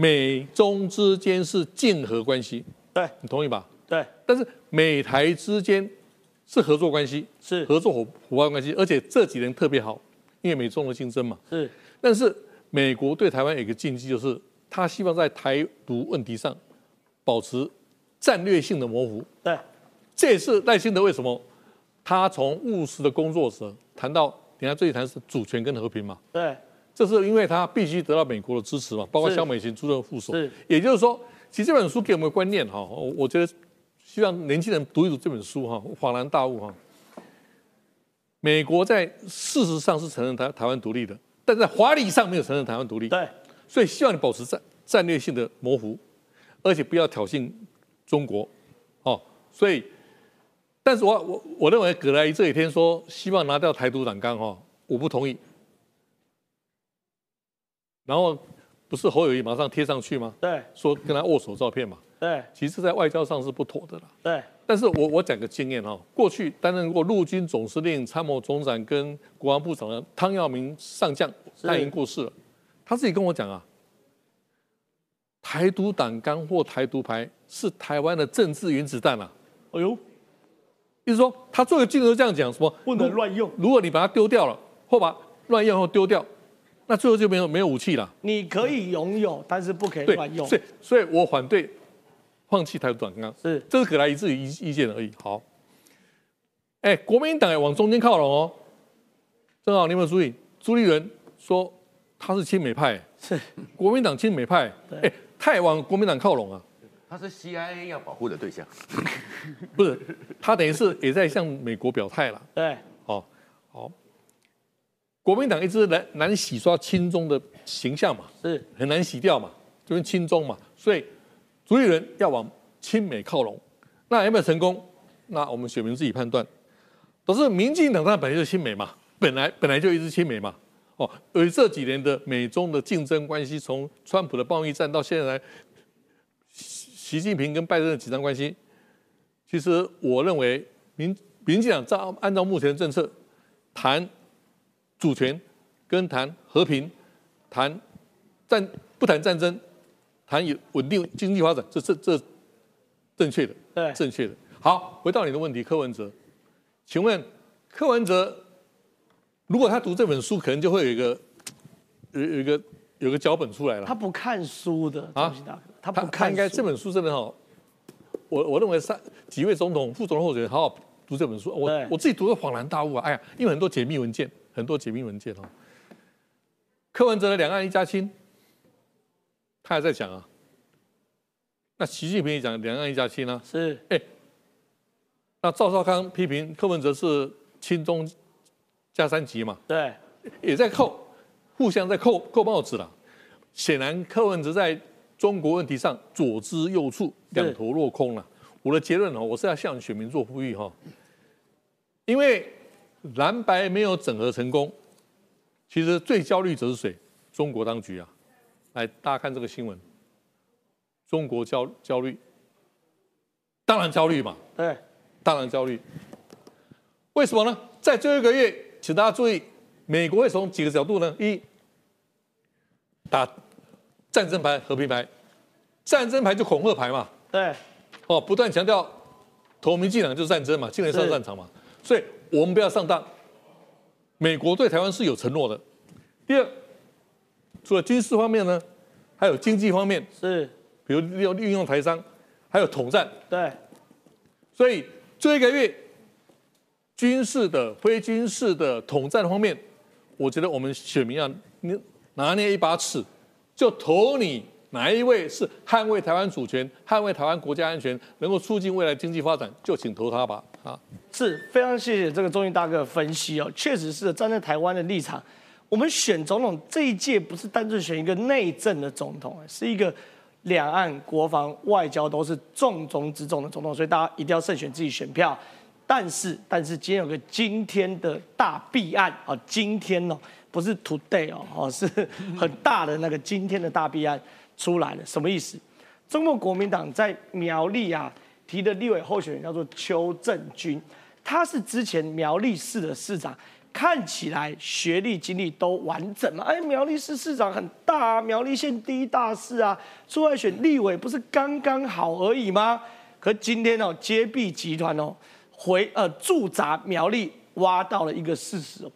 [SPEAKER 5] 美中之间是竞合关系，
[SPEAKER 1] 对
[SPEAKER 5] 你同意吧？
[SPEAKER 1] 对，
[SPEAKER 5] 但是美台之间是合作关系，
[SPEAKER 1] 是
[SPEAKER 5] 合作伙伙伴关系，而且这几年特别好，因为美中的竞争嘛。
[SPEAKER 1] 是，
[SPEAKER 5] 但是美国对台湾有一个禁忌，就是他希望在台独问题上保持战略性的模糊。
[SPEAKER 1] 对，
[SPEAKER 5] 这也是赖清德为什么他从务实的工作者谈到，等下最谈是主权跟和平嘛。
[SPEAKER 1] 对，
[SPEAKER 5] 这是因为他必须得到美国的支持嘛，包括
[SPEAKER 1] 是
[SPEAKER 5] 萧美琴出任副手。
[SPEAKER 1] 是，
[SPEAKER 5] 也就是说，其实这本书给我们的观念哈，我我觉得希望年轻人读一读这本书哈，恍然大悟哈。美国在事实上是承认台台湾独立的，但在法理上没有承认台湾独立。
[SPEAKER 1] 对，
[SPEAKER 5] 所以希望你保持战战略性的模糊，而且不要挑衅中国。哦，所以，但是我我我认为葛莱伊这几天说希望拿掉台独党纲哈，我不同意。然后不是侯友谊马上贴上去吗？
[SPEAKER 1] 对，
[SPEAKER 5] 说跟他握手照片嘛。
[SPEAKER 1] 对，
[SPEAKER 5] 其实，在外交上是不妥的啦。
[SPEAKER 1] 对，
[SPEAKER 5] 但是我我讲个经验哈，过去担任过陆军总司令、参谋总长跟国防部长的汤耀明上将，他已经过世了。他自己跟我讲啊，台独党纲或台独牌是台湾的政治原子弹啊。
[SPEAKER 1] 哎呦，
[SPEAKER 5] 意思说他做个镜头这样讲，什么
[SPEAKER 1] 不能乱用。
[SPEAKER 5] 如果你把它丢掉了，或把乱用后丢掉，那最后就没有没有武器了。
[SPEAKER 1] 你可以拥有，但是不可以乱用。
[SPEAKER 5] 所以所以我反对放弃台独党纲，
[SPEAKER 1] 是
[SPEAKER 5] 这是葛莱伊自己意意见而已。好，哎，国民党也往中间靠拢哦。正好你有没有注意？朱立伦说他是亲美派，
[SPEAKER 1] 是
[SPEAKER 5] 国民党亲美派，哎，他也往国民党靠拢啊。
[SPEAKER 2] 他是 CIA 要保护的对象。
[SPEAKER 5] 不是，他等于是也在向美国表态了。
[SPEAKER 1] 对，
[SPEAKER 5] 哦，好，国民党一直难难洗刷亲中的形象嘛，
[SPEAKER 1] 是
[SPEAKER 5] 很难洗掉嘛，就是亲中嘛，所以主理人要往亲美靠拢，那有没有成功？那我们选民自己判断。可是民进党它本来就是亲美嘛，本来本来就一直亲美嘛，哦，而这几年的美中的竞争关系，从川普的贸易战到现在习习近平跟拜登的紧张关系，其实我认为民民进党照按照目前的政策，谈主权跟谈和平，谈战不谈战争，谈有稳定经济发展，这这这正确的，
[SPEAKER 1] 对，
[SPEAKER 5] 正确的。好，回到你的问题，柯文哲，请问柯文哲如果他读这本书，可能就会有一个有有一个有个脚本出来了。
[SPEAKER 1] 他不看书的，
[SPEAKER 5] 啊
[SPEAKER 1] 他不看书
[SPEAKER 5] 他应该这本书真的好，我我认为三几位总统、副总统候选人好好读这本书。我我自己读的恍然大悟啊！哎呀，因为很多解密文件，很多解密文件哦。柯文哲的两岸一家亲，他还在讲啊。那习近平也讲两岸一家亲啊。
[SPEAKER 1] 是，
[SPEAKER 5] 哎，那赵少康批评柯文哲是亲中加三级嘛，
[SPEAKER 1] 对，
[SPEAKER 5] 也在扣，互相在扣扣帽子了。显然柯文哲在中国问题上左支右绌，两头落空了。我的结论哦，我是要向选民做呼吁哈，因为蓝白没有整合成功，其实最焦虑者是谁？中国当局啊！来，大家看这个新闻，中国焦焦虑，当然焦虑嘛，
[SPEAKER 1] 对，
[SPEAKER 5] 当然焦虑。为什么呢？在最后一个月，请大家注意，美国会从几个角度呢？一，打战争牌、和平牌，战争牌就恐吓牌嘛，
[SPEAKER 1] 对，
[SPEAKER 5] 哦，不断强调投名进党就是战争嘛，进来上战场嘛，所以我们不要上当。美国对台湾是有承诺的。第二，除了军事方面呢，还有经济方面，
[SPEAKER 1] 是，
[SPEAKER 5] 比如利用运用台商，还有统战。
[SPEAKER 1] 对，
[SPEAKER 5] 所以这一个月，军事的、非军事的统战方面，我觉得我们选民要拿捏一把尺，就投你哪一位是捍卫台湾主权、捍卫台湾国家安全，能够促进未来经济发展，就请投他吧。
[SPEAKER 1] 是非常谢谢这个中义大哥的分析哦，确实是站在台湾的立场，我们选总统这一届不是单纯选一个内政的总统，是一个两岸国防外交都是重中之重的总统，所以大家一定要慎选自己选票。但是，但是今天有个今天的大弊案啊，今天哦，不是 today 哦，哦是很大的那个今天的大弊案出来了，什么意思？中国国民党在苗栗啊。提的立委候选人叫做邱正军，他是之前苗栗市的市长，看起来学历经历都完整嘛。哎，苗栗市市长很大啊，苗栗县第一大市啊，出来选立委不是刚刚好而已吗？可今天哦，揭弊集团哦，回呃驻扎苗栗，挖到了一个事实哦，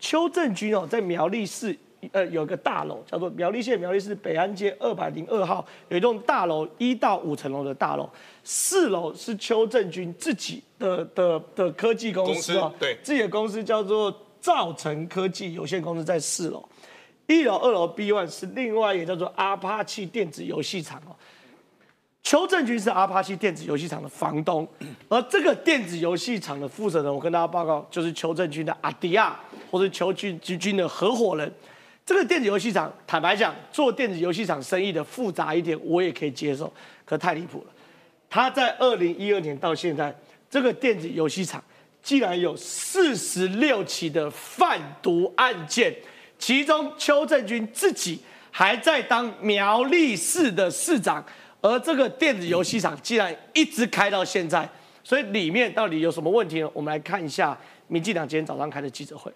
[SPEAKER 1] 邱正军哦，在苗栗市。呃，有一个大楼叫做苗栗县苗栗市北安街二百零二号，有一栋大楼，一到五层楼的大楼，四楼是邱正军自己的的的科技公司哦，
[SPEAKER 3] 对，
[SPEAKER 1] 自己的公司叫做造成科技有限公司，在四楼，一楼、二楼 B one 是另外一个叫做阿帕奇电子游戏厂哦，邱正军是阿帕奇电子游戏厂的房东，而这个电子游戏厂的负责人，我跟大家报告，就是邱正军的阿迪亚，或者邱军军军的合伙人。这个电子游戏厂，坦白讲，做电子游戏厂生意的复杂一点，我也可以接受，可太离谱了。他在二零一二年到现在，这个电子游戏厂竟然有四十六起的贩毒案件，其中邱正军自己还在当苗栗市的市长，而这个电子游戏厂竟然一直开到现在，所以里面到底有什么问题呢？我们来看一下民进党今天早上开的记者会。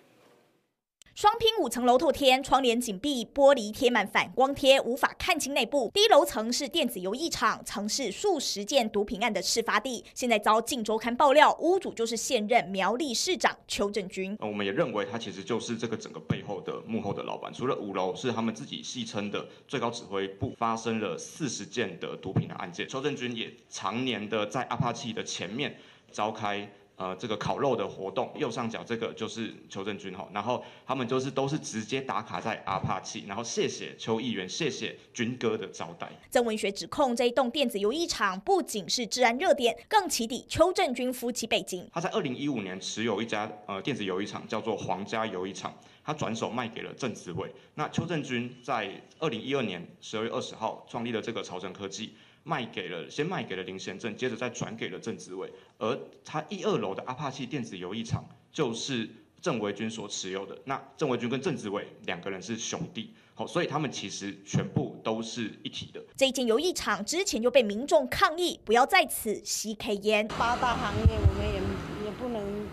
[SPEAKER 10] 双拼五层楼透天，窗帘紧闭，玻璃贴满反光贴，无法看清内部。低楼层是电子游艺场，曾是数十件毒品案的事发地。现在遭《镜周刊》爆料，屋主就是现任苗栗市长邱正军。
[SPEAKER 11] 我们也认为他其实就是这个整个背后的幕后的老板。除了五楼是他们自己戏称的最高指挥部，发生了四十件的毒品的案件。邱正军也常年的在阿帕奇的前面召开。呃，这个烤肉的活动，右上角这个就是邱正军哈，然后他们就是都是直接打卡在阿帕奇，然后谢谢邱议员，谢谢军哥的招待。
[SPEAKER 10] 曾文学指控这一栋电子游艺场不仅是治安热点，更起底邱正军夫妻背景。
[SPEAKER 11] 他在二零一五年持有一家呃电子游艺场，叫做皇家游艺场，他转手卖给了郑子伟。那邱正军在二零一二年十二月二十号创立了这个朝城科技。卖给了，先卖给了林贤正，接着再转给了郑子伟，而他一二楼的阿帕奇电子游艺场就是郑维军所持有的。那郑维军跟郑子伟两个人是兄弟，好，所以他们其实全部都是一体的。
[SPEAKER 10] 这一间游艺场之前就被民众抗议，不要在此吸 K 烟。
[SPEAKER 12] 八大行业，我们也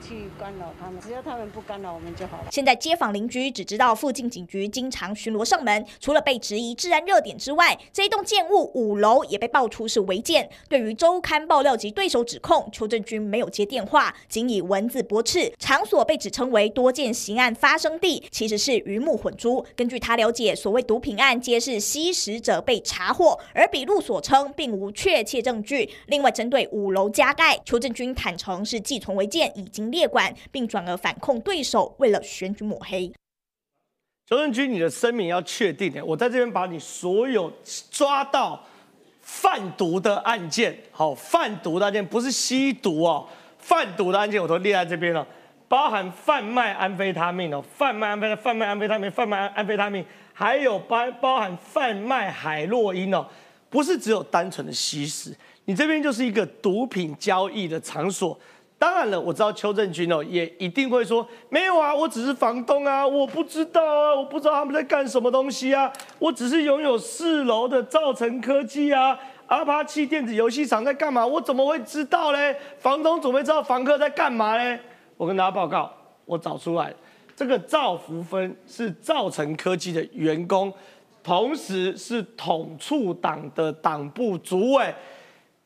[SPEAKER 12] 去干扰他们，只要他们不干扰我们就好了。
[SPEAKER 10] 现在街坊邻居只知道附近警局经常巡逻上门，除了被质疑治安热点之外，这一栋建物五楼也被爆出是违建。对于周刊爆料及对手指控，邱正军没有接电话，仅以文字驳斥。场所被指称为多件刑案发生地，其实是鱼目混珠。根据他了解，所谓毒品案皆是吸食者被查获，而笔录所称并无确切证据。另外，针对五楼加盖，邱正军坦诚是寄存违建，已经列管，并转而反控对手为了选举抹黑。
[SPEAKER 1] 周正军，你的声明要确定的，我在这边把你所有抓到贩毒的案件，好，贩毒的案件不是吸毒哦，贩毒的案件我都列在这边了，包含贩卖安非他命哦，贩卖安非贩卖安非他命，贩卖安非他命，还有包包含贩卖海洛因哦，不是只有单纯的吸食，你这边就是一个毒品交易的场所。当然了，我知道邱正军哦，也一定会说没有啊，我只是房东啊，我不知道啊，我不知道他们在干什么东西啊，我只是拥有四楼的造成科技啊，阿帕奇电子游戏厂在干嘛？我怎么会知道嘞？房东怎么会知道房客在干嘛嘞？我跟大家报告，我找出来，这个赵福芬是造成科技的员工，同时是统促党的党部主委，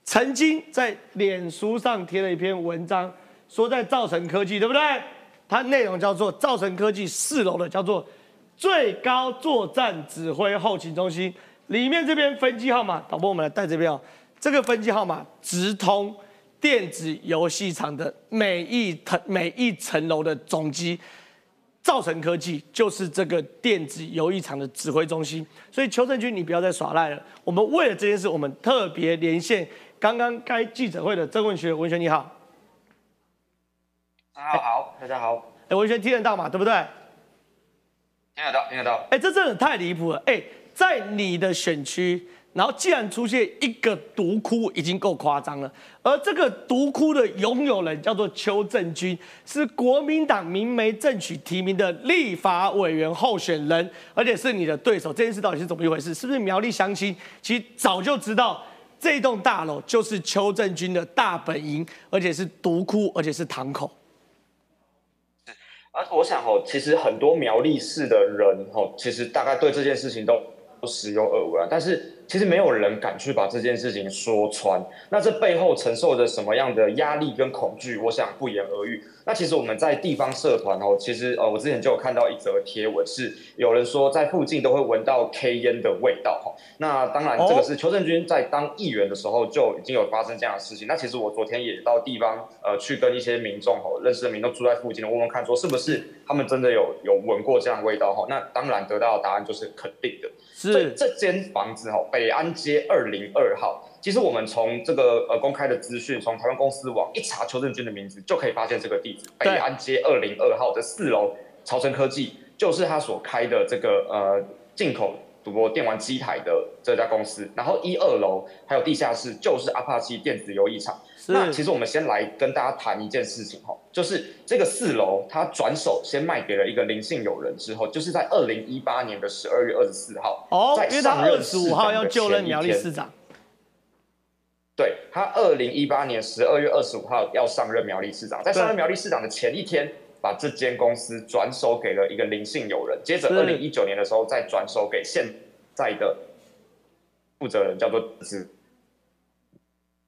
[SPEAKER 1] 曾经在脸书上贴了一篇文章，说在造成科技，对不对？它内容叫做造成科技四楼的叫做最高作战指挥后勤中心，里面这边分机号码，导播我们来带这边哦，这个分机号码直通电子游戏场的每一层每一层楼的总机，造成科技就是这个电子游戏场的指挥中心，所以邱正军你不要再耍赖了，我们为了这件事，我们特别连线刚刚开记者会的曾文学，文学你好。
[SPEAKER 13] 大家好，大家好。
[SPEAKER 1] 哎，文轩听得到嘛？对不对？
[SPEAKER 13] 听得到，听得到。
[SPEAKER 1] 哎，这真的太离谱了。哎，在你的选区，然后既然出现一个毒窟，已经够夸张了。而这个毒窟的拥有人叫做邱正军，是国民党明媒正娶提名的立法委员候选人，而且是你的对手。这件事到底是怎么一回事？是不是苗栗乡亲其实早就知道这栋大楼就是邱正军的大本营，而且是独窟，而且是堂口？
[SPEAKER 13] 啊，我想哦，其实很多苗栗市的人哦，其实大概对这件事情都都时有耳闻，但是。其实没有人敢去把这件事情说穿，那这背后承受着什么样的压力跟恐惧，我想不言而喻。那其实我们在地方社团哦，其实呃，我之前就有看到一则贴文，是有人说在附近都会闻到 K 烟的味道哈。那当然，这个是邱正军在当议员的时候就已经有发生这样的事情。那其实我昨天也到地方呃去跟一些民众哦，认识的民众住在附近的问问看，说是不是他们真的有有闻过这样的味道哈？那当然得到的答案就是肯定的。所以这间房子哈，北安街二零二号，其实我们从这个呃公开的资讯，从台湾公司网一查邱正军的名字，就可以发现这个地址，北安街二零二号的四楼，朝城科技就是他所开的这个呃进口。赌博电玩机台的这家公司，然后一二楼还有地下室就是阿帕奇电子游艺场。那其实我们先来跟大家谈一件事情哈，就是这个四楼他转手先卖给了一个林姓友人之后，就是在二零一八年的十二月二十四号，
[SPEAKER 1] 哦，
[SPEAKER 13] 在
[SPEAKER 1] 上任十五号要就任苗栗市长。
[SPEAKER 13] 对他二零一八年十二月二十五号要上任苗栗市长，在上任苗栗市长的前一天。把这间公司转手给了一个林姓友人，接着二零一九年的时候再转手给现在的负责人，叫做子，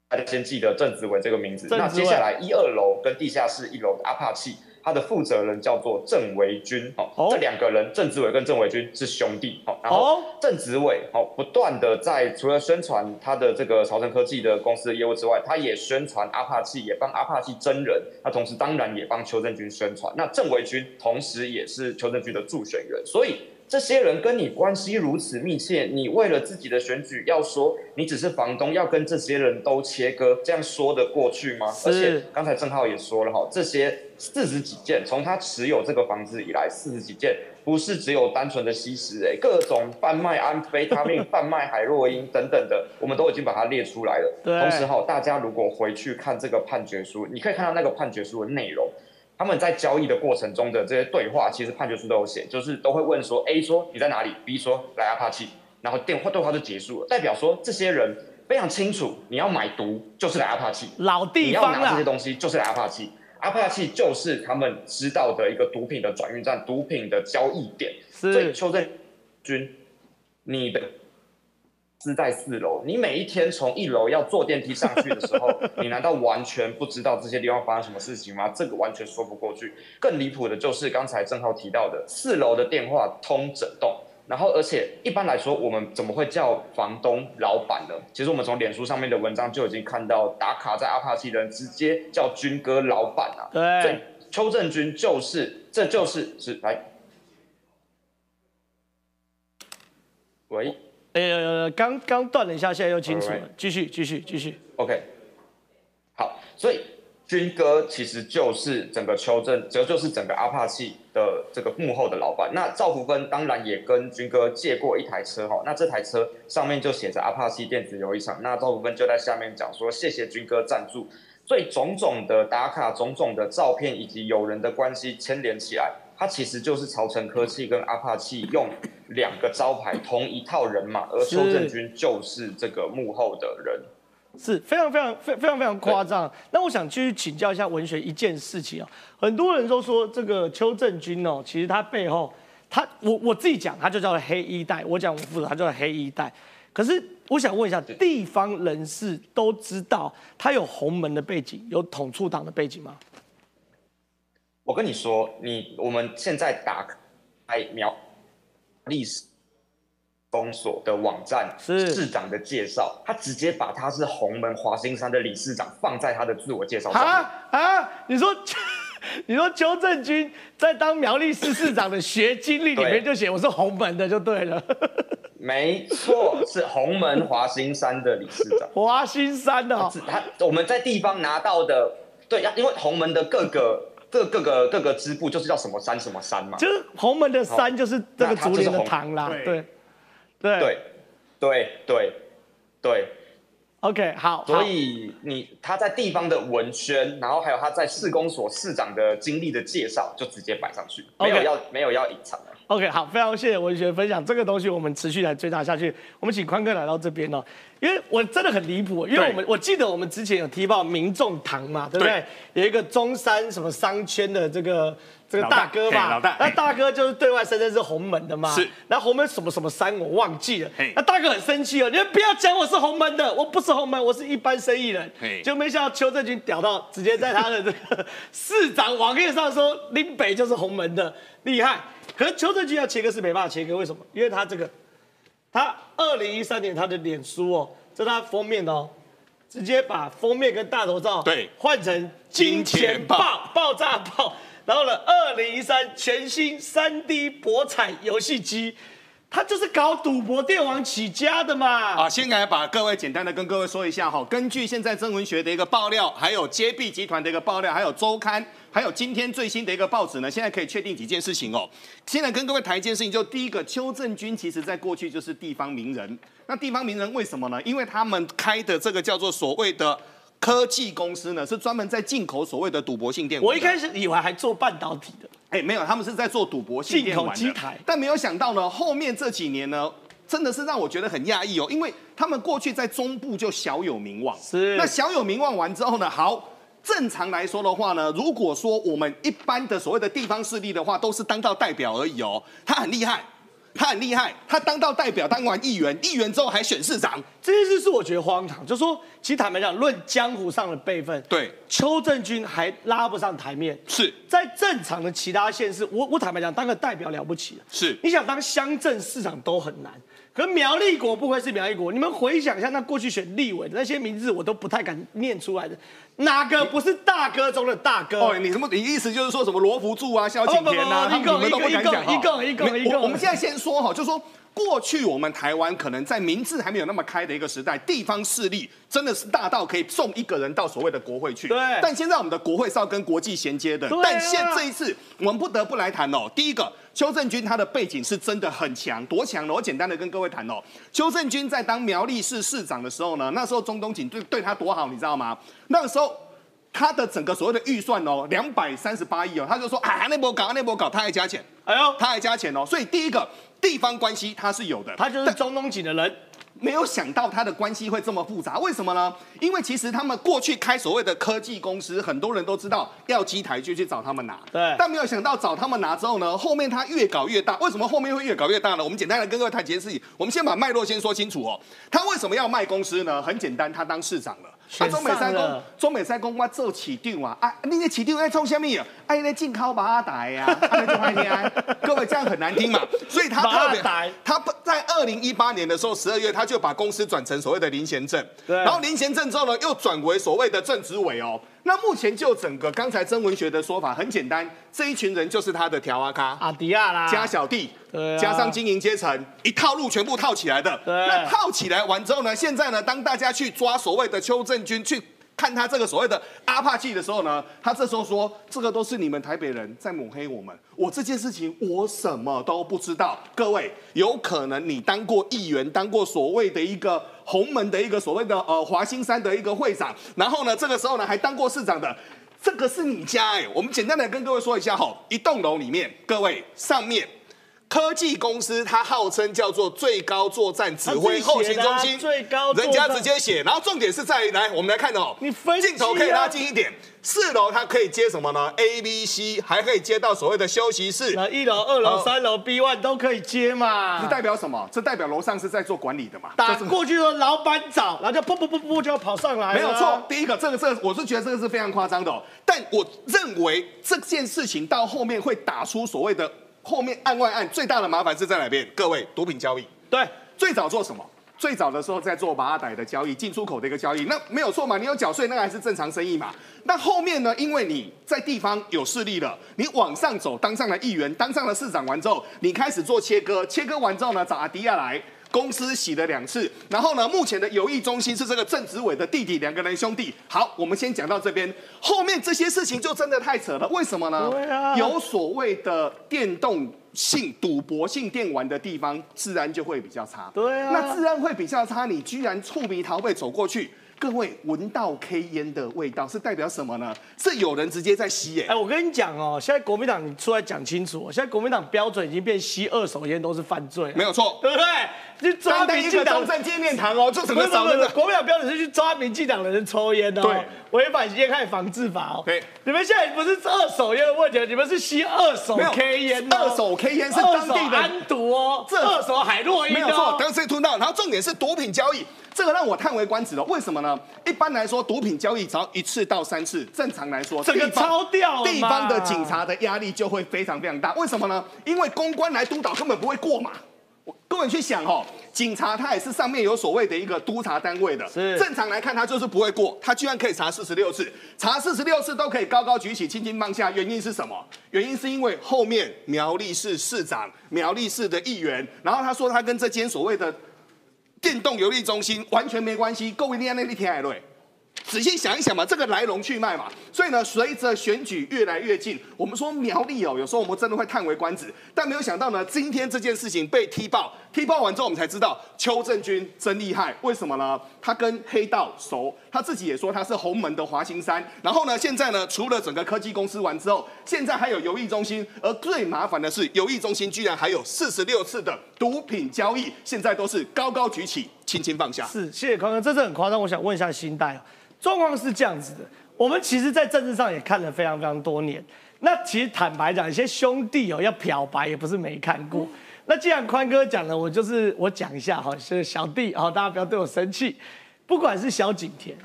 [SPEAKER 13] 大家先记得郑子文这个名字。那接下来一二楼跟地下室一楼的阿帕契。他的负责人叫做郑维军，哦，这两个人郑子伟跟郑维军是兄弟，哦，然后郑子伟，哦，不断的在除了宣传他的这个朝城科技的公司的业务之外，他也宣传阿帕契，也帮阿帕契真人，那同时当然也帮邱正军宣传，那郑维军同时也是邱正军的助选人，所以。这些人跟你关系如此密切，你为了自己的选举要说你只是房东，要跟这些人都切割，这样说得过去吗？而且刚才郑浩也说了哈，这些四十几件，从他持有这个房子以来，四十几件不是只有单纯的吸食，哎，各种贩卖安非他命、贩卖海洛因等等的，我们都已经把它列出来了。同时哈，大家如果回去看这个判决书，你可以看到那个判决书的内容。他们在交易的过程中的这些对话，其实判决书都有写，就是都会问说，A 说你在哪里，B 说来阿帕奇，然后电话对话就结束了，代表说这些人非常清楚，你要买毒就是来阿帕奇，
[SPEAKER 1] 老地方
[SPEAKER 13] 你要拿这些东西就是来阿帕奇，阿帕奇就是他们知道的一个毒品的转运站，毒品的交易点。所以邱正军，你的。是在四楼，你每一天从一楼要坐电梯上去的时候，你难道完全不知道这些地方发生什么事情吗？这个完全说不过去。更离谱的就是刚才郑浩提到的，四楼的电话通整栋，然后而且一般来说，我们怎么会叫房东老板呢？其实我们从脸书上面的文章就已经看到，打卡在阿帕奇的人直接叫军哥老板啊。
[SPEAKER 1] 对，
[SPEAKER 13] 邱正军就是，这就是是来，喂。
[SPEAKER 1] 呃，刚刚断了一下，现在又清楚了。继续，继续，继续。
[SPEAKER 13] OK，好，所以军哥其实就是整个邱正，这就是整个阿帕奇的这个幕后的老板。那赵福芬当然也跟军哥借过一台车哈，那这台车上面就写着阿帕奇电子游艺场。那赵福芬就在下面讲说，谢谢军哥赞助。所以种种的打卡、种种的照片以及友人的关系牵连起来。它其实就是朝城科技跟阿帕奇用两个招牌同一套人马，而邱正军就是这个幕后的人。
[SPEAKER 1] 是非常非常非非常非常夸张。那我想继续请教一下文学一件事情啊，很多人都说这个邱正军哦，其实他背后，他我我自己讲，他就叫做黑衣带；我讲我负责，他叫做黑衣带。可是我想问一下，地方人士都知道他有红门的背景，有统促党的背景吗？
[SPEAKER 13] 我跟你说，你我们现在打开苗历史。封锁的网站是市长的介绍，他直接把他是洪门华兴山的理事长放在他的自我介绍上。啊
[SPEAKER 1] 啊！你说，你说邱正军在当苗栗市市长的学经历里面就写我是洪门的就对了。
[SPEAKER 13] 没错，是洪门华兴山的理事长。
[SPEAKER 1] 华兴山的，
[SPEAKER 13] 他我们在地方拿到的，对呀，因为洪门的各个各各个各个支部就是叫什么山什么山嘛，
[SPEAKER 1] 就是洪门的山就是这个竹林的堂啦，对。
[SPEAKER 13] 对对对对
[SPEAKER 1] ，OK 好。
[SPEAKER 13] 所以你他在地方的文宣，然后还有他在市公所市长的经历的介绍，就直接摆上去，没有要没有要隐藏的。
[SPEAKER 1] OK 好，非常谢谢文学分享这个东西，我们持续来追查下去。我们请宽哥来到这边哦，因为我真的很离谱，因为我们我记得我们之前有提报民众堂嘛，对不对？有一个中山什么商圈的这个。这个大哥嘛，那大哥就是对外声称是洪门的嘛，
[SPEAKER 3] 是。
[SPEAKER 1] 那洪门什么什么山我忘记了，那大哥很生气哦，你们不要讲我是洪门的，我不是洪门，我是一般生意人。就没想到邱正军屌到直接在他的这个市长网页上说林北就是洪门的，厉害。可是邱正军要切割是没办法切割，为什么？因为他这个，他二零一三年他的脸书哦，这他封面哦，直接把封面跟大头照
[SPEAKER 3] 对
[SPEAKER 1] 换成金钱豹爆炸豹。然后呢？二零一三全新三 D 博彩游戏机，它就是搞赌博电玩起家的嘛。
[SPEAKER 3] 啊，先来把各位简单的跟各位说一下哈。根据现在曾文学的一个爆料，还有接币集团的一个爆料，还有周刊，还有今天最新的一个报纸呢，现在可以确定几件事情哦。现在跟各位谈一件事情，就第一个，邱正军其实在过去就是地方名人。那地方名人为什么呢？因为他们开的这个叫做所谓的。科技公司呢是专门在进口所谓的赌博性电玩。
[SPEAKER 1] 我一开始以为还做半导体的，
[SPEAKER 3] 哎，没有，他们是在做赌博性电玩
[SPEAKER 1] 机台。
[SPEAKER 3] 但没有想到呢，后面这几年呢，真的是让我觉得很讶异哦，因为他们过去在中部就小有名望。
[SPEAKER 1] 是。
[SPEAKER 3] 那小有名望完之后呢，好，正常来说的话呢，如果说我们一般的所谓的地方势力的话，都是当到代表而已哦，他很厉害。他很厉害，他当到代表，当完议员，议员之后还选市长，
[SPEAKER 1] 这件事是我觉得荒唐。就说，其实坦白讲，论江湖上的辈分，
[SPEAKER 3] 对
[SPEAKER 1] 邱正军还拉不上台面。
[SPEAKER 3] 是
[SPEAKER 1] 在正常的其他县市，我我坦白讲，当个代表了不起了。
[SPEAKER 3] 是，
[SPEAKER 1] 你想当乡镇市长都很难。可苗栗国不愧是苗栗国，你们回想一下，那过去选立委的那些名字，我都不太敢念出来的，哪个不是大哥中的大哥？
[SPEAKER 3] 哦，你什么？你意思就是说什么罗福柱啊、萧景田啊，他们都不敢讲
[SPEAKER 1] 一个一个一个。
[SPEAKER 3] 我们现在先说哈，就说。过去我们台湾可能在名字还没有那么开的一个时代，地方势力真的是大到可以送一个人到所谓的国会去。
[SPEAKER 1] 对。
[SPEAKER 3] 但现在我们的国会是要跟国际衔接的。但现这一次我们不得不来谈哦。第一个，邱正军他的背景是真的很强，多强呢？我简单的跟各位谈哦。邱正军在当苗栗市市长的时候呢，那时候中东锦对对他多好，你知道吗？那个时候他的整个所谓的预算哦，两百三十八亿哦，他就说啊，那波搞那波搞，他还加钱。哎呦，他还加钱哦。所以第一个。地方关系他是有的，
[SPEAKER 1] 他就是中东锦的人，
[SPEAKER 3] 没有想到他的关系会这么复杂，为什么呢？因为其实他们过去开所谓的科技公司，很多人都知道要机台就去找他们拿，
[SPEAKER 1] 对。
[SPEAKER 3] 但没有想到找他们拿之后呢，后面他越搞越大。为什么后面会越搞越大呢？我们简单的跟各位谈几件事情。我们先把脉络先说清楚哦。他为什么要卖公司呢？很简单，他当市长了。
[SPEAKER 1] 啊，中美三公，
[SPEAKER 3] 中美三公，我做起定啊！啊，你那起定在冲什么啊？哎，那进口马达呀，啊就欢迎 各位这样很难听嘛。所以他特别，他在二零一八年的时候，十二月他就把公司转成所谓的林贤正，然后林贤正之后呢，又转为所谓的正执委哦。那目前就整个刚才曾文学的说法很简单，这一群人就是他的条阿咖
[SPEAKER 1] 阿迪亚啦，
[SPEAKER 3] 加小弟，对加上经营阶层，一套路全部套起来的。那套起来完之后呢，现在呢，当大家去抓所谓的邱正军去。看他这个所谓的阿帕奇的时候呢，他这时候说：“这个都是你们台北人在抹黑我们，我这件事情我什么都不知道。”各位，有可能你当过议员，当过所谓的一个洪门的一个所谓的呃华兴山的一个会长，然后呢，这个时候呢还当过市长的。这个是你家哎、我们简单的跟各位说一下哈，一栋楼里面，各位上面。科技公司它号称叫做最高作战指挥后勤中心，
[SPEAKER 1] 最高
[SPEAKER 3] 人家直接写，然后重点是在于来，我们来看哦，
[SPEAKER 1] 你分
[SPEAKER 3] 镜头可以拉近一点，四楼它可以接什么呢？A、B、C，还可以接到所谓的休息室，
[SPEAKER 1] 那一楼、二楼、
[SPEAKER 3] 呃
[SPEAKER 1] 三楼 B one 都可以接嘛
[SPEAKER 3] 这。代表什么？这代表楼上是在做管理的嘛？
[SPEAKER 1] 打过去说老板找，然后就噗噗噗噗就要跑上来，
[SPEAKER 3] 没有错，第一个，这个这个，我是觉得这个是非常夸张的、哦。但我认为这件事情到后面会打出所谓的后面案外案，最大的麻烦是在哪边？各位，毒品交易。
[SPEAKER 1] 对，
[SPEAKER 3] 最早做什么？最早的时候在做马阿歹的交易，进出口的一个交易，那没有错嘛？你有缴税，那个还是正常生意嘛？那后面呢？因为你在地方有势力了，你往上走，当上了议员，当上了市长完之后，你开始做切割，切割完之后呢，找阿迪亚来。公司洗了两次，然后呢，目前的游艺中心是这个郑子伟的弟弟，两个人兄弟。好，我们先讲到这边，后面这些事情就真的太扯了。为什么呢？
[SPEAKER 1] 对啊
[SPEAKER 3] 有所谓的电动性、赌博性电玩的地方，治安就会比较差。
[SPEAKER 1] 对啊
[SPEAKER 3] 那治安会比较差，你居然触鼻逃背走过去。各位闻到 K 烟的味道是代表什么呢？是有人直接在吸耶、
[SPEAKER 1] 哎，我跟你讲哦，现在国民党你出来讲清楚哦，现在国民党标准已经变吸二手烟都是犯罪，
[SPEAKER 3] 没有错。
[SPEAKER 1] 对不对？去抓民进党
[SPEAKER 3] 个中正纪念堂哦，就整
[SPEAKER 1] 不是不是不是，
[SPEAKER 3] 个少那个。
[SPEAKER 1] 国民党标准是去抓民进党的人抽烟的哦，
[SPEAKER 3] 对，
[SPEAKER 1] 违反烟害防治法哦。
[SPEAKER 3] 对，
[SPEAKER 1] 你们现在不是二手烟的问题，你们是吸二手 K 烟哦，
[SPEAKER 3] 二手 K 烟是当地的
[SPEAKER 1] 安毒哦，
[SPEAKER 3] 这
[SPEAKER 1] 二手海洛因
[SPEAKER 3] 没有错
[SPEAKER 1] 哦，。
[SPEAKER 3] 刚才听到，然后重点是毒品交易，这个让我叹为观止了。为什么呢？一般来说，毒品交易只要一次到三次，正常来说，
[SPEAKER 1] 这个超掉
[SPEAKER 3] 地方的警察的压力就会非常非常大。为什么呢？因为公关来督导根本不会过嘛。我各位去想哦，警察他也是上面有所谓的一个督察单位的，
[SPEAKER 1] 是
[SPEAKER 3] 正常来看他就是不会过，他居然可以查四十六次，查四十六次都可以高高举起，轻轻放下，原因是什么？原因是因为后面苗栗市市长、苗栗市的议员，然后他说他跟这间所谓的电动游历中心完全没关系，各位一定要那里听海瑞。仔细想一想嘛，这个来龙去脉嘛，所以呢，随着选举越来越近，我们说苗栗哦，有时候我们真的会叹为观止，但没有想到呢，今天这件事情被踢爆，踢爆完之后，我们才知道邱正军真厉害，为什么呢？他跟黑道熟，他自己也说他是洪门的华兴山，然后呢，现在呢，除了整个科技公司完之后，现在还有游艺中心，而最麻烦的是，游艺中心居然还有四十六次的毒品交易，现在都是高高举起，轻轻放下。
[SPEAKER 1] 是，谢谢康哥，这是很夸张。我想问一下新代哦，状况是这样子的，我们其实，在政治上也看了非常非常多年。那其实坦白讲，一些兄弟哦要漂白也不是没看过。那既然宽哥讲了，我就是我讲一下哈，是小弟哦，大家不要对我生气。不管是小景田、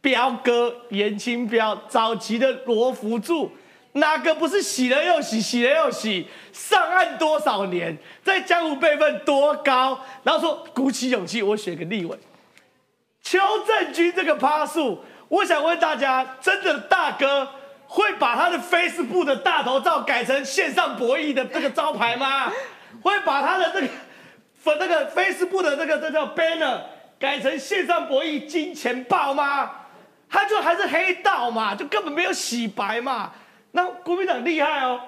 [SPEAKER 1] 彪哥、严清彪、早期的罗福柱，哪个不是洗了又洗，洗了又洗？上岸多少年，在江湖辈分多高？然后说鼓起勇气，我选个立委。邱正军这个趴数，我想问大家，真的大哥会把他的 Facebook 的大头照改成线上博弈的这个招牌吗？会把他的这个粉那个 Facebook 的这个这叫 banner 改成线上博弈金钱豹吗？他就还是黑道嘛，就根本没有洗白嘛。那国民党厉害哦，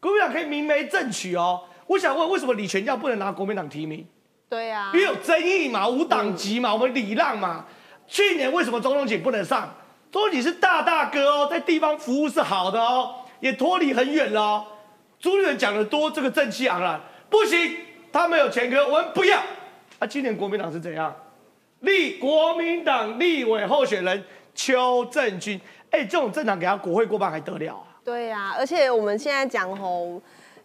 [SPEAKER 1] 国民党可以明媒正娶哦。我想问，为什么李全教不能拿国民党提名？
[SPEAKER 4] 对呀、
[SPEAKER 1] 因为有争议嘛，无党籍嘛，我们礼让嘛。去年为什么钟荣锦不能上？钟荣锦是大大哥哦，在地方服务是好的哦，也脱离很远了哦。朱立伦讲的多，这个正气昂然，不行，他们有前科，我们不要。啊，今年国民党是怎样？立国民党立委候选人邱正军，哎，这种政党给他国会过半还得了啊？
[SPEAKER 4] 对呀、而且我们现在讲吼，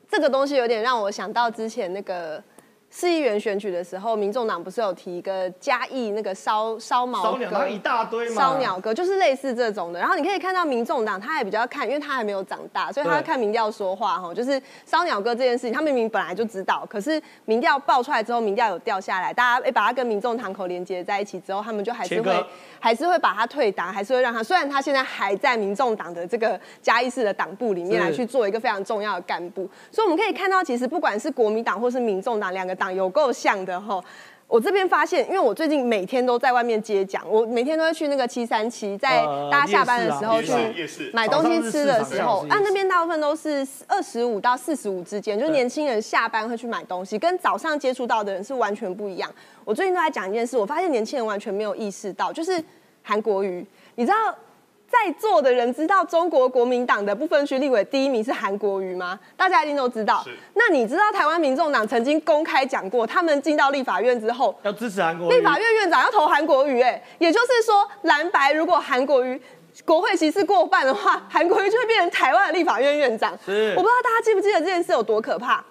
[SPEAKER 4] 这个东西有点让我想到之前那个市议员选举的时候，民众党不是有提一个嘉义那个烧烧毛
[SPEAKER 1] 烧鸟
[SPEAKER 4] 哥
[SPEAKER 1] 一大堆吗
[SPEAKER 4] 烧鸟哥就是类似这种的。然后你可以看到民众党他也比较看，因为他还没有长大，所以他看民调说话哈。就是烧鸟哥这件事情，他明明本来就知道，可是民调爆出来之后，民调有掉下来，大家哎把它跟民众堂口连接在一起之后，他们就还是会还是会把他退党，还是会让他，虽然他现在还在民众党的这个嘉义市的党部里面来去做一个非常重要的干部，所以我们可以看到，其实不管是国民党或是民众党两个党有够像的哈。我这边发现，因为我最近每天都在外面接讲，我每天都会去那个七三七，在
[SPEAKER 1] 呃
[SPEAKER 4] 大家下班的时候去买东西吃的时候啊，那边大部分都是二十五到四十五之间，就是年轻人下班会去买东西，跟早上接触到的人是完全不一样。我最近都在讲一件事，我发现年轻人完全没有意识到，就是韩国瑜，你知道在座的人知道中国国民党的不分区立委第一名是韩国瑜吗？大家一定都知道。那你知道台湾民众党曾经公开讲过，他们进到立法院之后
[SPEAKER 1] 要支持韩国瑜，
[SPEAKER 4] 立法院院长要投韩国瑜，哎，也就是说蓝白如果韩国瑜国会席次过半的话，韩国瑜就会变成台湾的立法院院长。我不知道大家记不记得这件事有多可怕。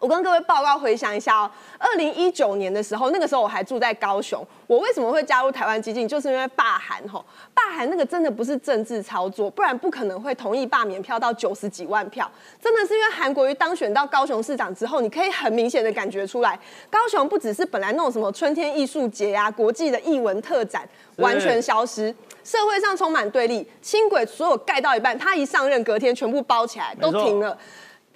[SPEAKER 4] 我跟各位报告回想一下哦，二零一九年的时候，那个时候我还住在高雄。我为什么会加入台湾激进？就是因为罢韩吼，罢韩那个真的不是政治操作，不然不可能会同意罢免票到九十几万票。真的是因为韩国瑜当选到高雄市长之后，你可以很明显的感觉出来，高雄不只是本来那种什么春天艺术节啊、国际的艺文特展完全消失，社会上充满对立，轻轨所有盖到一半，他一上任隔天全部包起来都停了。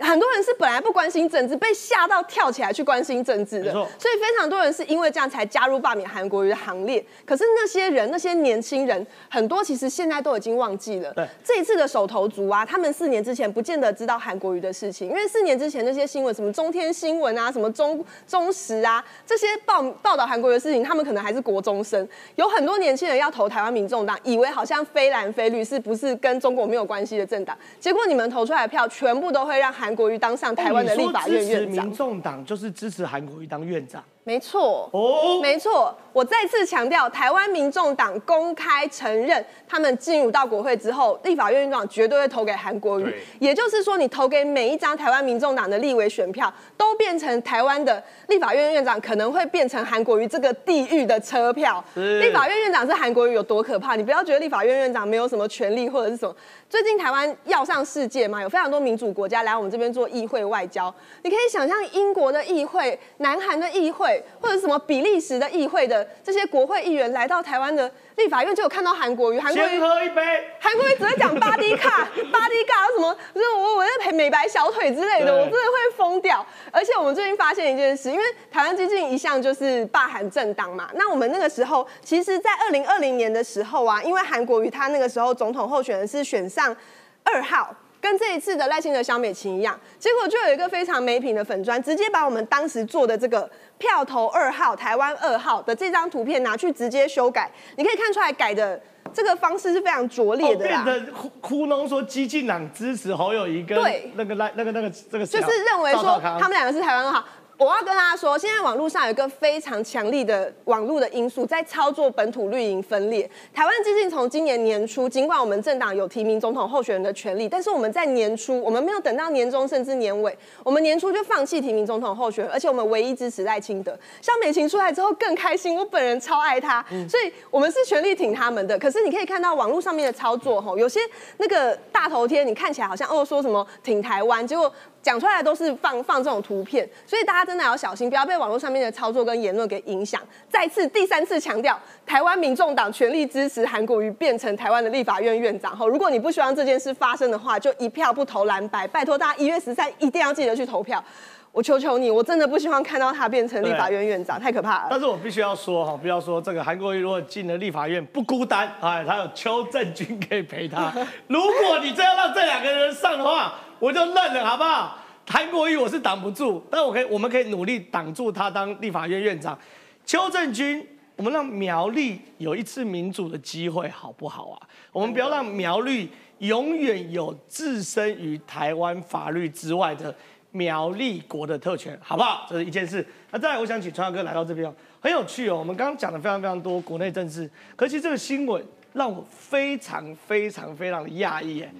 [SPEAKER 4] 很多人是本来不关心政治，被吓到跳起来去关心政治的，所以非常多人是因为这样才加入罢免韩国瑜的行列。可是那些人，那些年轻人，很多其实现在都已经忘记了。对，这一次的手头族啊，他们四年之前不见得知道韩国瑜的事情，因为四年之前那些新闻，什么中天新闻啊，什么中中时啊，这些报报道韩国瑜的事情，他们可能还是国中生。有很多年轻人要投台湾民众党，以为好像非蓝非绿是不是跟中国没有关系的政党，结果你们投出来的票全部都会让。韩国瑜当上台湾的立法院院长，
[SPEAKER 1] 民众党就是支持韩国瑜当院长。
[SPEAKER 4] 没错，哦，没错。我再次强调，台湾民众党公开承认，他们进入到国会之后，立法院院长绝对会投给韩国瑜。也就是说，你投给每一张台湾民众党的立委选票，都变成台湾的立法院院长，可能会变成韩国瑜这个地狱的车票。立法院院长是韩国瑜有多可怕？你不要觉得立法院院长没有什么权利或者是什么。最近台湾要上世界嘛，有非常多民主国家来我们这边做议会外交。你可以想象英国的议会、南韩的议会。或者什么比利时的议会的这些国会议员来到台湾的立法院，就有看到韩国瑜。
[SPEAKER 1] 韩国瑜喝一杯。
[SPEAKER 4] 韩国瑜只会讲巴迪卡，巴迪卡什么？就是我我在美白小腿之类的，我真的会疯掉。而且我们最近发现一件事，因为台湾最近一向就是霸韩政党嘛。那我们那个时候，其实在二零二零年的时候啊，因为韩国瑜他那个时候总统候选人是选上二号。跟这一次的赖清德、萧美琴一样，结果就有一个非常没品的粉砖，直接把我们当时做的这个票投二号、台湾二号的这张图片拿去直接修改，你可以看出来改的这个方式是非常拙劣的
[SPEAKER 1] 啦。变得糊弄说激进党支持侯友谊跟那个赖那个那个这个，
[SPEAKER 4] 就是认为说他们两个是台湾二号。我要跟大家说，现在网络上有一个非常强力的网络的因素在操作本土绿营分裂。台湾激进从今年年初，尽管我们政党有提名总统候选人的权利，但是我们在年初，我们没有等到年终甚至年尾，我们年初就放弃提名总统候选人，而且我们唯一支持赖清德。像美琴出来之后更开心，我本人超爱他，所以我们是全力挺他们的。可是你可以看到网络上面的操作，吼，有些那个大头贴，你看起来好像哦说什么挺台湾，结果。讲出来都是放放这种图片，所以大家真的要小心，不要被网络上面的操作跟言论给影响。再次第三次强调，台湾民众党全力支持韩国瑜变成台湾的立法院院长。后，如果你不希望这件事发生的话，就一票不投蓝白，拜托大家一月十三一定要记得去投票。我求求你，我真的不希望看到他变成立法院院长，太可怕了。
[SPEAKER 1] 但是我必须要说哈，不要说这个韩国瑜如果进了立法院不孤单，哎，他有邱正军可以陪他。如果你真要让这两个人上的话，我就认了，好不好？韩国瑜我是挡不住，但我可以，我们可以努力挡住他当立法院院长。邱正军，我们让苗栗有一次民主的机会，好不好啊？我们不要让苗栗永远有置身于台湾法律之外的苗栗国的特权，好不好？这是一件事。那再来，我想请川哥来到这边，很有趣哦。我们刚刚讲的非常非常多国内政治，可是这个新闻让我非常非常非常的讶异，哎，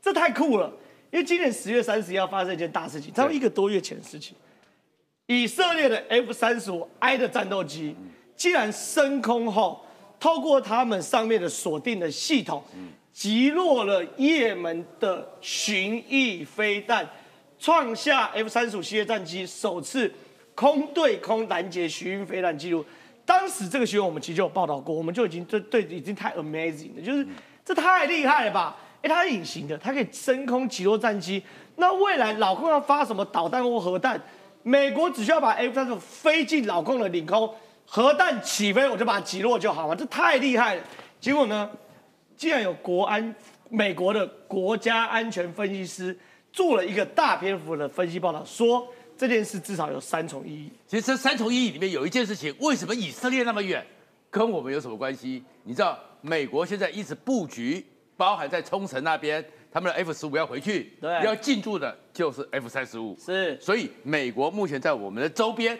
[SPEAKER 1] 这太酷了。因为今年十月三十要发生一件大事情，才一个多月前的事情，以色列的 F 三十五 I 的战斗机，竟然升空后，透过他们上面的锁定的系统，击落了也门的巡弋飞弹，创下 F 三十五系列战机首次空对空拦截巡弋飞弹记录。当时这个新闻我们其实就有报道过，我们就已经对对已经太 amazing 了，就是这太厉害了吧。哎，它是隐形的，它可以升空击落战机。那未来老共要发什么导弹或核弹，美国只需要把 F 三十五飞进老共的领空，核弹起飞我就把它击落就好了。这太厉害了。结果呢，竟然有国安美国的国家安全分析师做了一个大篇幅的分析报道，说这件事至少有三重意义。
[SPEAKER 2] 其实这三重意义里面有一件事情，为什么以色列那么远，跟我们有什么关系？你知道，美国现在一直布局。包含在冲绳那边，他们的 F 十五要回去，
[SPEAKER 1] 对。
[SPEAKER 2] 要进驻的就是 F 三十五，
[SPEAKER 1] 是，
[SPEAKER 2] 所以美国目前在我们的周边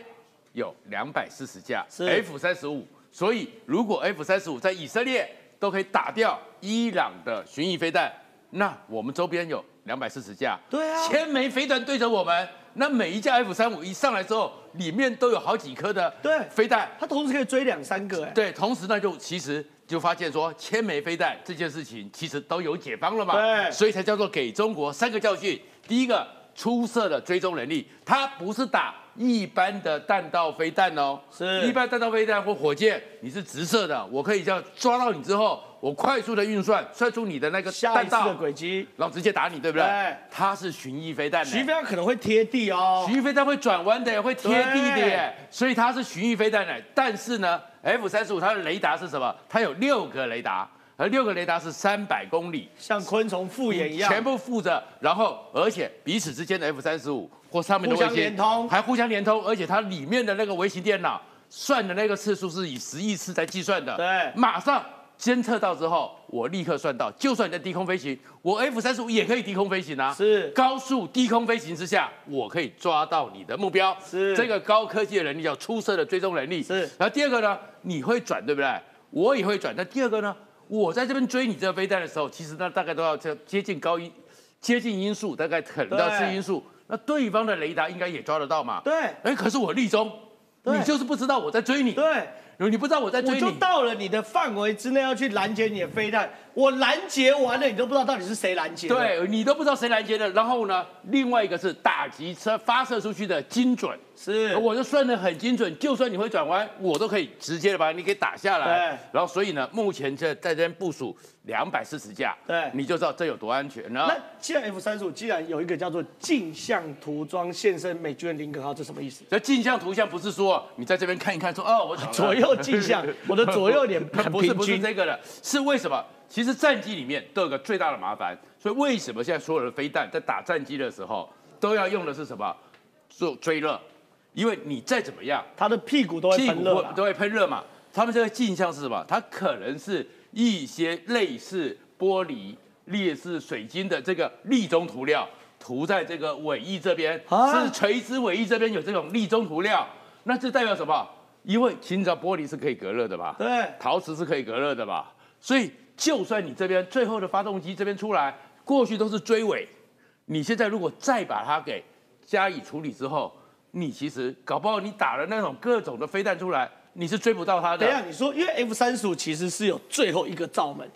[SPEAKER 2] 有两百四十架 F 三十五，所以如果 F 三十五在以色列都可以打掉伊朗的巡弋飞弹，那我们周边有两百四十架，
[SPEAKER 1] 对啊。
[SPEAKER 2] 千枚飞弹对着我们，那每一架 F 三五一上来之后，里面都有好几颗的
[SPEAKER 1] 对。
[SPEAKER 2] 飞弹，
[SPEAKER 1] 它同时可以追两三个，哎，
[SPEAKER 2] 对，同时呢，就其实就发现说，千枚飞弹这件事情其实都有解方了嘛，
[SPEAKER 1] 对。
[SPEAKER 2] 所以才叫做给中国三个教训。第一个，出色的追踪能力，它不是打一般的弹道飞弹哦，
[SPEAKER 1] 是。
[SPEAKER 2] 一般弹道飞弹或火箭，你是直射的，我可以这样抓到你之后，我快速的运算，算出你的那个弹道
[SPEAKER 1] 的轨迹，
[SPEAKER 2] 然后直接打你，对不对？
[SPEAKER 1] 对。
[SPEAKER 2] 它是巡弋飞弹巡
[SPEAKER 1] 弋飞弹可能会贴地哦，
[SPEAKER 2] 巡弋飞弹会转弯的，会贴地的耶，所以它是巡弋飞弹的。但是呢，F 三十五它的雷达是什么？它有六个雷达，而六个雷达是三百公里，
[SPEAKER 1] 像昆虫复眼一样，
[SPEAKER 2] 全部附着，然后而且彼此之间的 F 三十五或上面的卫星
[SPEAKER 1] 连通
[SPEAKER 2] 还互相连通，而且它里面的那个微型电脑算的那个次数是以十亿次在计算的，
[SPEAKER 1] 对
[SPEAKER 2] 马上。监测到之后，我立刻算到，就算你在低空飞行，我 F 三十五也可以低空飞行啊。
[SPEAKER 1] 是
[SPEAKER 2] 高速低空飞行之下，我可以抓到你的目标。
[SPEAKER 1] 是
[SPEAKER 2] 这个高科技的能力叫出色的追踪能力。
[SPEAKER 1] 是
[SPEAKER 2] 然后第二个呢，你会转对不对？我也会转。那第二个呢，我在这边追你这个飞弹的时候，其实呢大概都要这接近高音，接近音速，大概可能到
[SPEAKER 1] 对
[SPEAKER 2] 四音速。那对方的雷达应该也抓得到嘛？
[SPEAKER 1] 对
[SPEAKER 2] 哎，可是我立中，你就是不知道我在追你。
[SPEAKER 1] 对。
[SPEAKER 2] 你不知道我在
[SPEAKER 1] 我就，到了你的范围之内，要去拦截你的飞弹。我拦截完了，你都不知道到底是谁拦截的。
[SPEAKER 2] 对你都不知道谁拦截的。然后呢，另外一个是打击车发射出去的精准，
[SPEAKER 1] 是
[SPEAKER 2] 我就算的很精准，就算你会转弯，我都可以直接的把你给打下来。
[SPEAKER 1] 对
[SPEAKER 2] 然后所以呢，目前这在这边部署两百四十架，
[SPEAKER 1] 对
[SPEAKER 2] 你就知道这有多安全。然后
[SPEAKER 1] 那既然 F 三十五既然有一个叫做镜像涂装现身美军的林肯号，这什么意思？
[SPEAKER 2] 这镜像图像不是说你在这边看一看说哦，我
[SPEAKER 1] 左右镜像 我的左右脸很
[SPEAKER 2] 不是不是这个的，是为什么？其实战机里面都有个最大的麻烦，所以为什么现在所有的飞弹在打战机的时候都要用的是什么？做追热，因为你再怎么样，
[SPEAKER 1] 它的屁股都会喷热
[SPEAKER 2] 都会喷热嘛。他们这个镜像是什么？它可能是一些类似玻璃、类似水晶的这个立中涂料涂在这个尾翼这边，
[SPEAKER 1] 啊
[SPEAKER 2] 是垂直尾翼这边有这种立中涂料，那这代表什么？因为其实你知道玻璃是可以隔热的吧？
[SPEAKER 1] 对
[SPEAKER 2] 陶瓷是可以隔热的吧？所以就算你这边最后的发动机这边出来，过去都是追尾，你现在如果再把它给加以处理之后，你其实搞不好你打了那种各种的飞弹出来，你是追不到它的。
[SPEAKER 1] 等一下，你说因为 F 三十五其实是有最后一个罩门，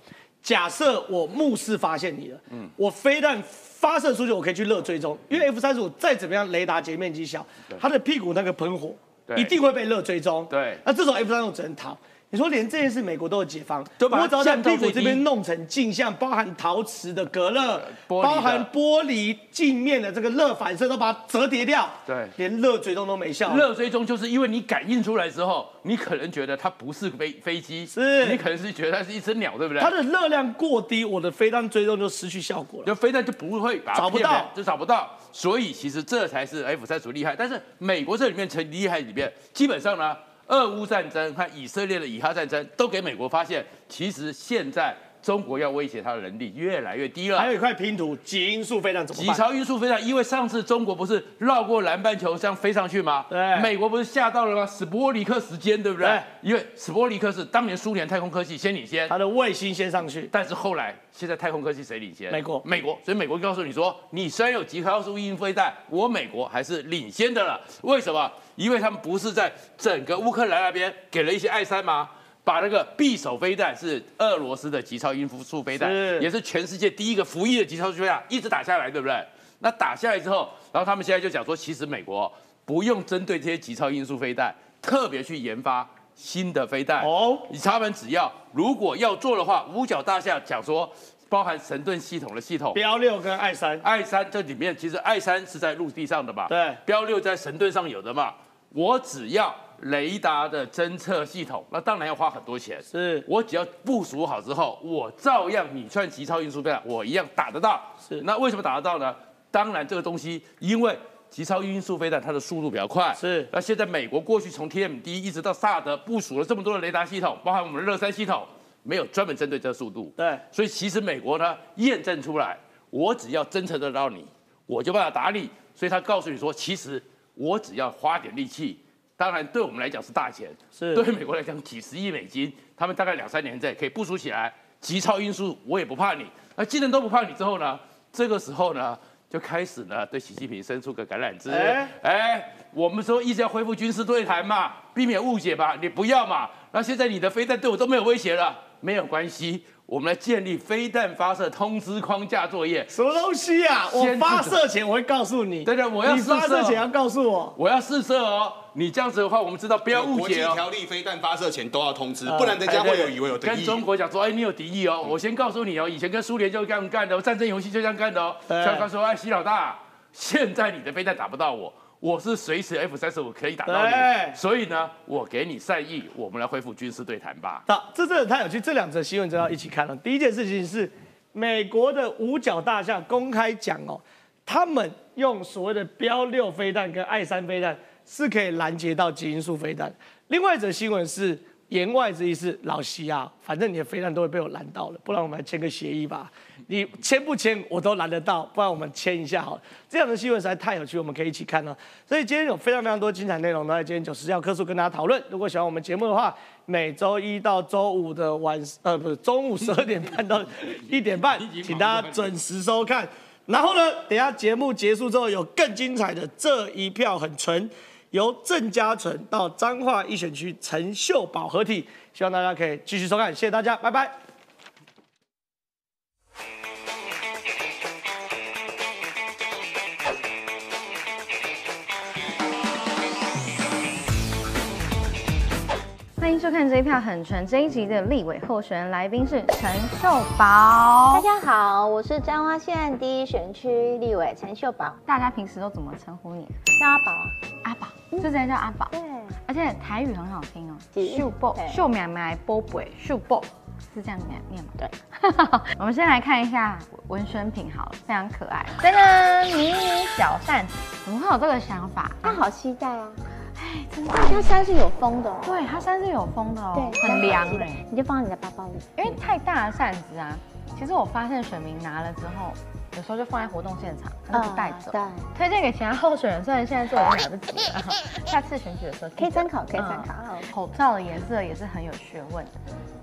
[SPEAKER 1] 假设我目视发现你了，嗯，我飞弹发射出去，我可以去热追踪，因为 F 三十五再怎么样雷达截面积小，它的屁股那个喷火一定会被热追踪，
[SPEAKER 2] 对
[SPEAKER 1] 那这种 F 三十五只能逃。你说连这件事美国都有解放，
[SPEAKER 2] 对吧
[SPEAKER 1] 我只要在屁股这边弄成镜像，包含陶瓷的隔热，包含玻璃镜面的这个热反射，都把它折叠掉，
[SPEAKER 2] 对
[SPEAKER 1] 连热追踪都没效。
[SPEAKER 2] 热追踪就是因为你感应出来之后，你可能觉得它不是飞飞机，
[SPEAKER 1] 是
[SPEAKER 2] 你可能是觉得它是一只鸟，对不对？
[SPEAKER 1] 它的热量过低，我的飞弹追踪就失去效果了。
[SPEAKER 2] 就飞弹就不会把它
[SPEAKER 1] 找不到
[SPEAKER 2] 就找不到。所以其实这才是 F 三十厉害。但是美国这里面成厉害里面，基本上呢，俄乌战争和以色列的以哈战争都给美国发现，其实现在中国要威胁它的能力越来越低了。
[SPEAKER 1] 还有一块拼图，极音速飞弹怎么办？
[SPEAKER 2] 几超音速飞弹，因为上次中国不是绕过南半球这样飞上去吗？
[SPEAKER 1] 对
[SPEAKER 2] 美国不是吓到了吗？史波尼克时间，对不对？
[SPEAKER 1] 对
[SPEAKER 2] 因为史波尼克是当年苏联太空科技先领先，
[SPEAKER 1] 它的卫星先上去，
[SPEAKER 2] 但是后来现在太空科技谁领先？
[SPEAKER 1] 美国
[SPEAKER 2] 美国，所以美国告诉你说，你虽然有极高速音飞弹，我美国还是领先的了。为什么？因为他们不是在整个乌克兰那边给了一些爱山吗？把那个匕首飞弹是俄罗斯的极超音速飞弹，也是全世界第一个服役的极超音速飞弹，一直打下来，对不对？那打下来之后，然后他们现在就讲说，其实美国不用针对这些极超音速飞弹特别去研发新的飞弹
[SPEAKER 1] 哦，
[SPEAKER 2] 他们只要如果要做的话，五角大厦讲说。包含神盾系统的系统，
[SPEAKER 1] 标六跟爱三，
[SPEAKER 2] 爱三这里面其实爱三是在陆地上的嘛，
[SPEAKER 1] 对，
[SPEAKER 2] 标六在神盾上有的嘛。我只要雷达的侦测系统，那当然要花很多钱。
[SPEAKER 1] 是
[SPEAKER 2] 我只要部署好之后，我照样你穿极超音速飞弹，我一样打得到。
[SPEAKER 1] 是
[SPEAKER 2] 那为什么打得到呢？当然这个东西，因为极超音速飞弹它的速度比较快。
[SPEAKER 1] 是
[SPEAKER 2] 那现在美国过去从 TMD 一直到萨德部署了这么多的雷达系统，包含我们的热山系统。没有专门针对这个速度。
[SPEAKER 1] 对，
[SPEAKER 2] 所以其实美国呢验证出来，我只要侦测得到你，我就办法打你。所以他告诉你说，其实我只要花点力气，当然对我们来讲是大钱，
[SPEAKER 1] 是
[SPEAKER 2] 对美国来讲几十亿美金，他们大概两三年内可以部署起来，急超音速我也不怕你。那既然都不怕你之后呢，这个时候呢就开始呢对习近平伸出个橄榄枝，
[SPEAKER 1] 哎
[SPEAKER 2] 哎，我们说一直要恢复军事对谈嘛，避免误解吧，你不要嘛。那现在你的飞弹对我都没有威胁了，没有关系，我们来建立飞弹发射通知框架作业。
[SPEAKER 1] 什么东西啊？我发射前我会告诉你。
[SPEAKER 2] 对对，我要
[SPEAKER 1] 你
[SPEAKER 2] 试射
[SPEAKER 1] 发射前要告诉我。
[SPEAKER 2] 我要试射哦。你这样子的话，我们知道不要误解哦国际。
[SPEAKER 3] 条例飞弹发射前都要通知，
[SPEAKER 2] 呃
[SPEAKER 3] 不然人家会有以为有敌意。
[SPEAKER 2] 跟中国讲说，哎，你有敌意哦。我先告诉你哦，以前跟苏联就这样干的，战争游戏就这样干的哦。
[SPEAKER 1] 对
[SPEAKER 2] 像他说，哎，习老大，现在你的飞弹打不到我，我是随时 F 三十五可以打到你，所以呢，我给你善意，我们来恢复军事对谈吧。
[SPEAKER 1] 好，这真的太有趣，这两则新闻真要一起看了。第一件事情是，美国的五角大厦公开讲哦，他们用所谓的标六飞弹跟爱三飞弹是可以拦截到基因素飞弹。另外一则新闻是，言外之意是老西啊，反正你的飞弹都会被我拦到了，不然我们来签个协议吧。你签不签我都拦得到，不然我们签一下好了。这样的新闻实在太有趣，我们可以一起看了。所以今天有非常非常多精彩内容都在今天九十要课数跟大家讨论。如果喜欢我们节目的话，每周一到周五的晚呃不是中午十二点半到一点半，请大家准时收看。然后呢，等一下节目结束之后有更精彩的这一票很纯，由郑家纯到彰化一选区陈秀宝合体，希望大家可以继续收看，谢谢大家，拜拜。
[SPEAKER 14] 欢迎收看这一票很纯这一集的立委候选人来宾是陈秀宝。
[SPEAKER 15] 大家好，我是彰化县第一选区立委陈秀宝。
[SPEAKER 14] 大家平时都怎么称呼你？
[SPEAKER 15] 叫阿宝啊，
[SPEAKER 14] 阿宝，就直接叫阿宝。
[SPEAKER 15] 对，
[SPEAKER 14] 而且台语很好听哦，秀宝，秀苗苗波波，秀宝是这样念念吗？
[SPEAKER 15] 对。
[SPEAKER 14] 我们先来看一下文宣品好了，非常可爱。真的迷你小扇子，怎么会有这个想法？
[SPEAKER 15] 他好期待啊！
[SPEAKER 14] 哎，真的，
[SPEAKER 15] 它山是有风的哦，
[SPEAKER 14] 对，它山是有风的哦，
[SPEAKER 15] 对，
[SPEAKER 14] 很凉
[SPEAKER 15] 的
[SPEAKER 14] 哎。
[SPEAKER 15] 你就放在你的包包里。
[SPEAKER 14] 因为太大的扇子啊，其实我发现水明拿了之后，有时候就放在活动现场，他就不带走。
[SPEAKER 15] 对，
[SPEAKER 14] 推荐给其他候选人，虽然现在做已经来不及了，下次选举的时候
[SPEAKER 15] 可以参考，可以参考。
[SPEAKER 14] 嗯口罩的颜色也是很有学问的，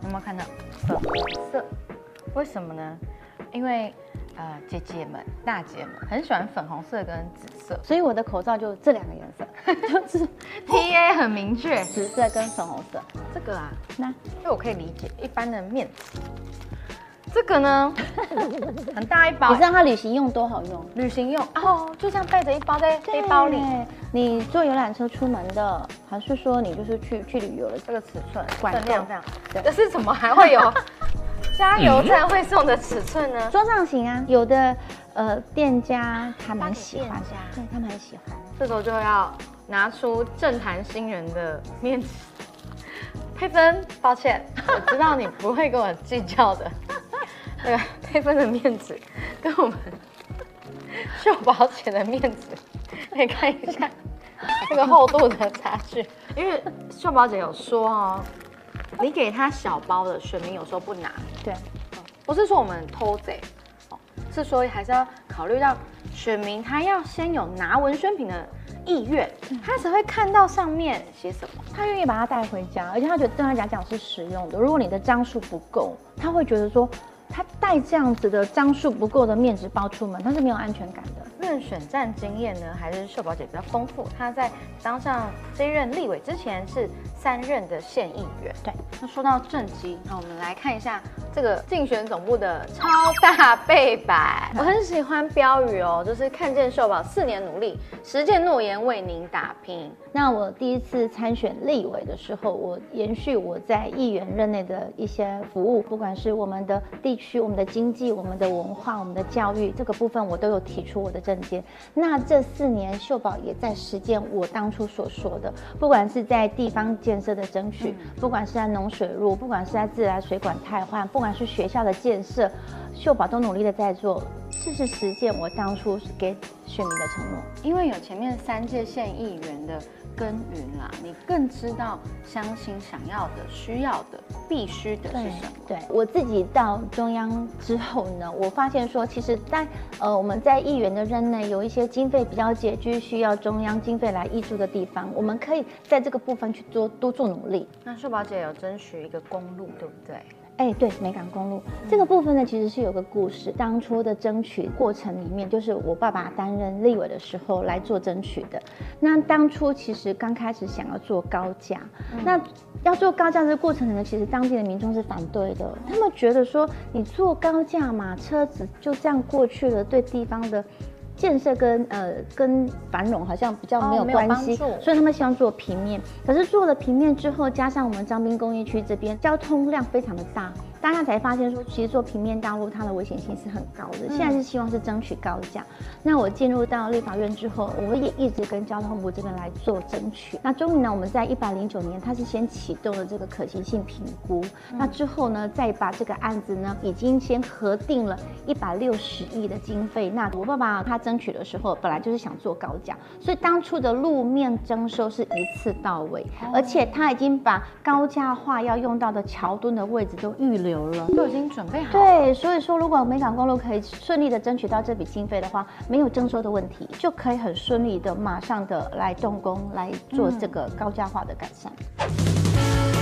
[SPEAKER 14] 有没有看到粉红色？为什么呢？因为呃姐姐们、大姐们很喜欢粉红色跟紫色，
[SPEAKER 15] 所以我的口罩就这两个颜色，就是
[SPEAKER 14] T A 很明确，
[SPEAKER 15] 紫色跟粉红色。
[SPEAKER 14] 这个啊，
[SPEAKER 15] 那
[SPEAKER 14] 因为我可以理解一般的面子。这个呢，很大一包，
[SPEAKER 15] 你知道它旅行用多好用？
[SPEAKER 14] 旅行用哦，就这样带着一包在背包里。
[SPEAKER 15] 你坐游览车出门的，还是说你就是去去旅游的？
[SPEAKER 14] 这个尺寸
[SPEAKER 15] 管
[SPEAKER 14] 分量
[SPEAKER 15] 够
[SPEAKER 14] 这样，
[SPEAKER 15] 对
[SPEAKER 14] 这是怎么还会有 加油站会送的尺寸呢？
[SPEAKER 15] 桌上型啊，有的呃店家他蛮喜欢对他们很喜欢。
[SPEAKER 14] 这时候就要拿出政坛新人的面子。佩芬，抱歉，我知道你不会跟我计较的。那个佩芬的面子跟我们 秀宝姐的面子，可以看一下这个厚度的差距。因为秀宝姐有说哦，你给他小包的选民有时候不拿，
[SPEAKER 15] 对，
[SPEAKER 14] 不是说我们偷贼，哦，是说还是要考虑到选民他要先有拿文宣品的意愿，他才会看到上面写什么。
[SPEAKER 15] 他愿意把它带回家，而且他觉得对他来讲是实用的。如果你的张数不够，他会觉得说，他带这样子的张数不够的面值包出门，他是没有安全感的。
[SPEAKER 14] 任选战经验呢，还是秀宝姐比较丰富。她在当上这一任立委之前是三任的县议员。
[SPEAKER 15] 对，
[SPEAKER 14] 那说到政绩，那我们来看一下这个竞选总部的超大背板。我很喜欢标语哦，就是看见秀宝四年努力，实践诺言，为您打拼。
[SPEAKER 15] 那我第一次参选立委的时候，我延续我在议员任内的一些服务，不管是我们的地区、我们的经济、我们的文化、我们的教育这个部分，我都有提出我的政见。那这四年，秀宝也在实践我当初所说的，不管是在地方建设的争取，不管是在农水路，不管是在自来水管汰换，不管是学校的建设，秀宝都努力的在做，这是实践我当初给选民的承诺。
[SPEAKER 14] 因为有前面三届县议员的
[SPEAKER 16] 耕耘啦，你更知道乡亲想要的、需要的、必须的是什么。
[SPEAKER 15] 对我自己到中央之后呢，我发现说，其实在呃我们在议员的任内，有一些经费比较拮据，需要中央经费来挹注的地方，我们可以在这个部分去多多做努力。
[SPEAKER 16] 那秀宝姐有争取一个公路，对不对？
[SPEAKER 15] 哎，对，美港公路这个部分呢，其实是有个故事。当初的争取过程里面，就是我爸爸担任立委的时候来做争取的。那当初其实刚开始想要做高架，那要做高架这个过程呢，其实当地的民众是反对的。他们觉得说，你做高架嘛，车子就这样过去了，对地方的。建设跟呃跟繁荣好像比较没有关系，所以他们希望做平面。可是做了平面之后，加上我们张滨工业区这边交通量非常的大。大家才发现说，其实做平面道路它的危险性是很高的。现在是希望是争取高架。那我进入到立法院之后，我也一直跟交通部这边来做争取。那终于呢，我们在一百零九年，它是先启动了这个可行性评估。那之后呢，再把这个案子呢，已经先核定了一百六十亿的经费。那我爸爸他争取的时候，本来就是想做高价，所以当初的路面征收是一次到位，而且他已经把高价化要用到的桥墩的位置都预留。了，
[SPEAKER 16] 都已经准备好。
[SPEAKER 15] 对，所以说如果美港公路可以顺利的争取到这笔经费的话，没有征收的问题，就可以很顺利的马上的来动工来做这个高价化的改善。
[SPEAKER 17] 到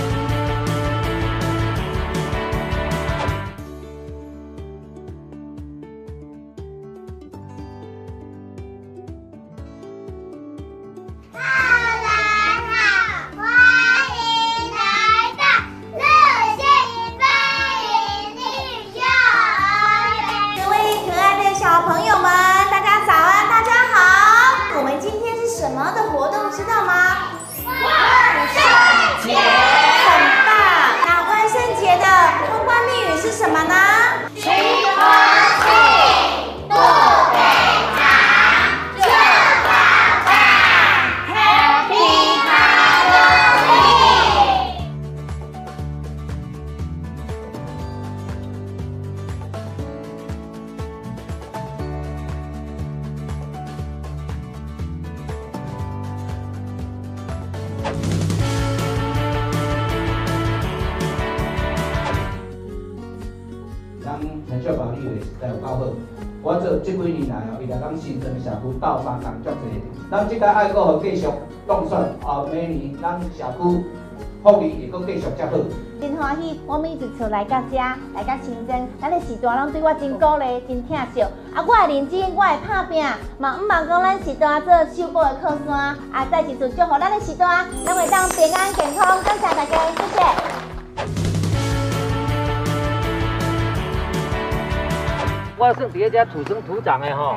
[SPEAKER 17] 阁继续动算，后明年咱社区福利会阁继续较好。
[SPEAKER 15] 真欢喜，我们一直出来到遮，来到深圳，咱的时代拢对我真鼓励，真疼惜。啊，我会认真，我会拍拼，嘛毋茫讲咱时代做修补的靠山。啊，再一次祝福咱的时代，咱会当平安健康，感谢大家，谢谢。
[SPEAKER 18] 我算伫个遮土生土长的吼。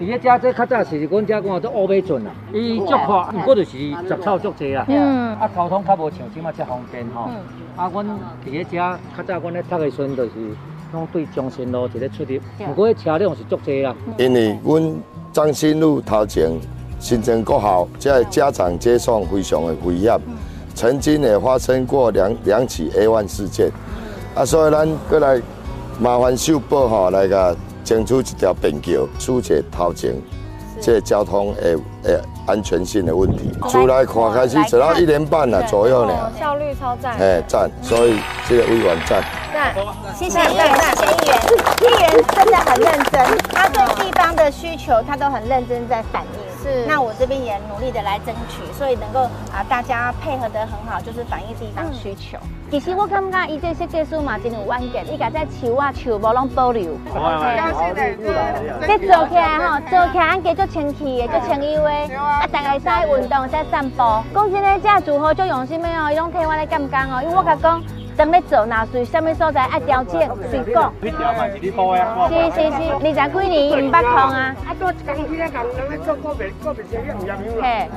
[SPEAKER 18] 伫咧遮这较早是阮遮讲做乌马圳啦，伊足宽，不过就是杂草足济啦。嗯。啊，交通较无像即马遮方便吼。嗯。啊，阮伫咧遮较早阮咧读的时阵，就是拢对中心路一个出入，不过车辆是足济啦。
[SPEAKER 19] 因为阮张新路头前新增国校，这家长接送非常的危险，曾经也发生过两两起 A 1事件。啊，所以咱过来麻烦修补吼，来个。争取一条便桥，疏解头前这交通诶诶安全性的问题。出来看开始，只要一年半了左右呢，
[SPEAKER 16] 效率超赞。
[SPEAKER 19] 哎，赞，所以这个委员赞。
[SPEAKER 15] 赞，谢谢议员，谢谢议员。议员真的很认真，他对地方的需求，他都很认真在反映。是，那我这边也努力的来争取，所以能够啊大家配合的很好，就是反映地方需求。其实我感觉伊这设计师嘛真有远见，伊家在树啊树木拢保留。这做起来吼，做起来俺家足清气的，足清幽的，啊大家在运动在散步。讲真嘞，这住户足用心的哦，伊拢替我来干干哦，因为我甲讲。等咧做哪属什么所在爱调整，随讲。是是是，二十几年唔捌空啊。啊，多工资咧，工人咧做个别个别生意唔入名嘿。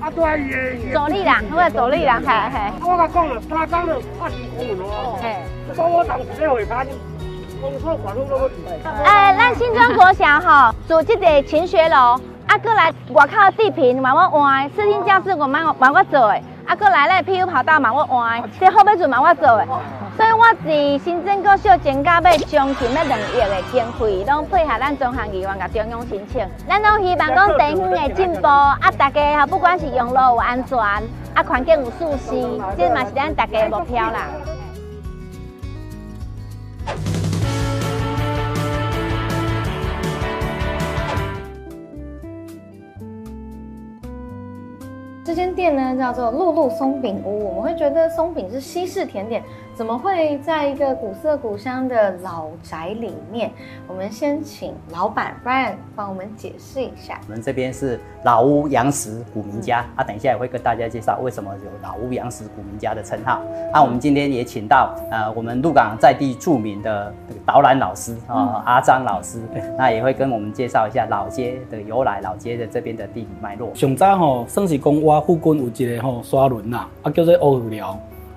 [SPEAKER 15] 啊，多伊个。助力啦，我助力啦，系系。我甲讲了，他讲了，八千公文哦。嘿。所我当时咧会拍，公司管路都不哎，咱新庄国小吼，住即个勤学楼，啊，过来外口地坪，慢慢换，视听教室我慢慢我做诶。啊，搁来咧，PU 跑道嘛，我换；这后尾船嘛，我做诶。
[SPEAKER 20] 所以我伫新增国小增加要将近要两亿的经费，拢配合咱中行议员甲中央申请，咱拢希望讲地方的进步，啊，大家哈不管是用路有安全，啊，环境有舒适，这嘛是咱大家的目标啦。
[SPEAKER 16] 间店呢叫做露露松饼屋，我们会觉得松饼是西式甜点。怎么会在一个古色古香的老宅里面？我们先请老板 Brian 帮我们解释一下。
[SPEAKER 21] 我们这边是老屋洋食古民家啊，等一下也会跟大家介绍为什么有老屋洋食古民家的称号。啊，我们今天也请到呃我们鹿港在地著名的导览老师啊阿张老师，那也会跟我们介绍一下老街的由来，老街的这边的地理脉络。
[SPEAKER 22] 上早吼，算是讲我附近有一个吼沙轮呐，啊叫做乌寮。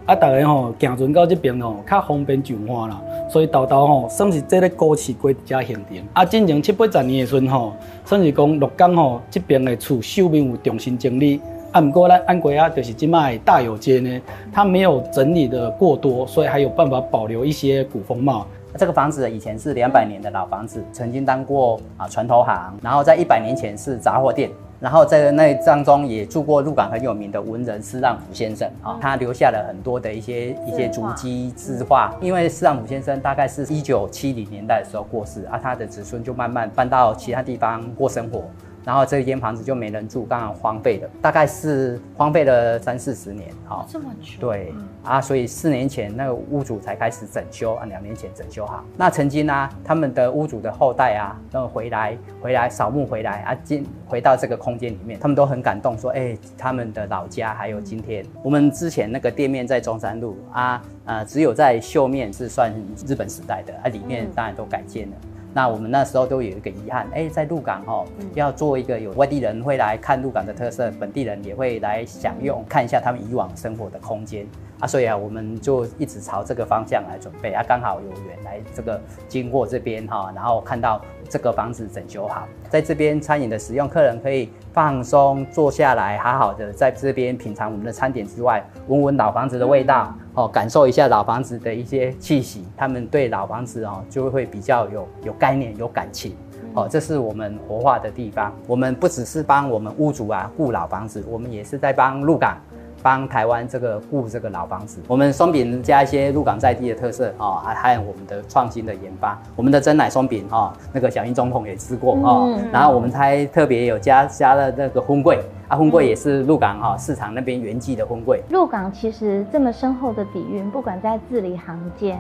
[SPEAKER 22] 啊，大家吼行船到这边吼，较方便上岸啦，所以豆豆吼算是这个古市街遮形成。啊，进前七八十年的时吼，算是讲鹿港吼这边的厝秀面有重新整理。啊，不过咱安国啊，就是即卖大有街呢，它没有整理的过多，所以还有办法保留一些古风貌。
[SPEAKER 21] 这个房子以前是两百年的老房子，曾经当过啊船头行，然后在一百年前是杂货店。然后在那当中也住过鹿港很有名的文人施让甫先生啊，他留下了很多的一些一些足迹字画。因为施让甫先生大概是一九七零年代的时候过世，啊，他的子孙就慢慢搬到其他地方过生活。然后这一间房子就没人住，刚好荒废了，大概是荒废了三四十年，
[SPEAKER 16] 哈，这么久，
[SPEAKER 21] 对啊，所以四年前那个屋主才开始整修啊，两年前整修好。那曾经呢，他们的屋主的后代啊，那回来回来扫墓回来啊，进回到这个空间里面，他们都很感动，说，哎，他们的老家还有今天。我们之前那个店面在中山路啊，呃，只有在秀面是算日本时代的，啊，里面当然都改建了。那我们那时候都有一个遗憾，哎，在鹿港哦，要做一个有外地人会来看鹿港的特色，本地人也会来享用，看一下他们以往生活的空间。啊，所以啊，我们就一直朝这个方向来准备啊，刚好有缘来这个经过这边哈，然后看到这个房子整修好，在这边餐饮的使用，客人可以放松坐下来，好好的在这边品尝我们的餐点之外，闻闻老房子的味道。哦，感受一下老房子的一些气息，他们对老房子哦就会比较有有概念、有感情。哦，这是我们活化的地方。我们不只是帮我们屋主啊顾老房子，我们也是在帮鹿港。帮台湾这个顾这个老房子，我们松饼加一些鹿港在地的特色哦，还还有我们的创新的研发，我们的真奶松饼哈，那个小英总统也吃过哦，然后我们还特别有加加了那个荤桂啊，荤桂也是鹿港哈市场那边原寄的荤桂。
[SPEAKER 15] 鹿港其实这么深厚的底蕴，不管在字里行间。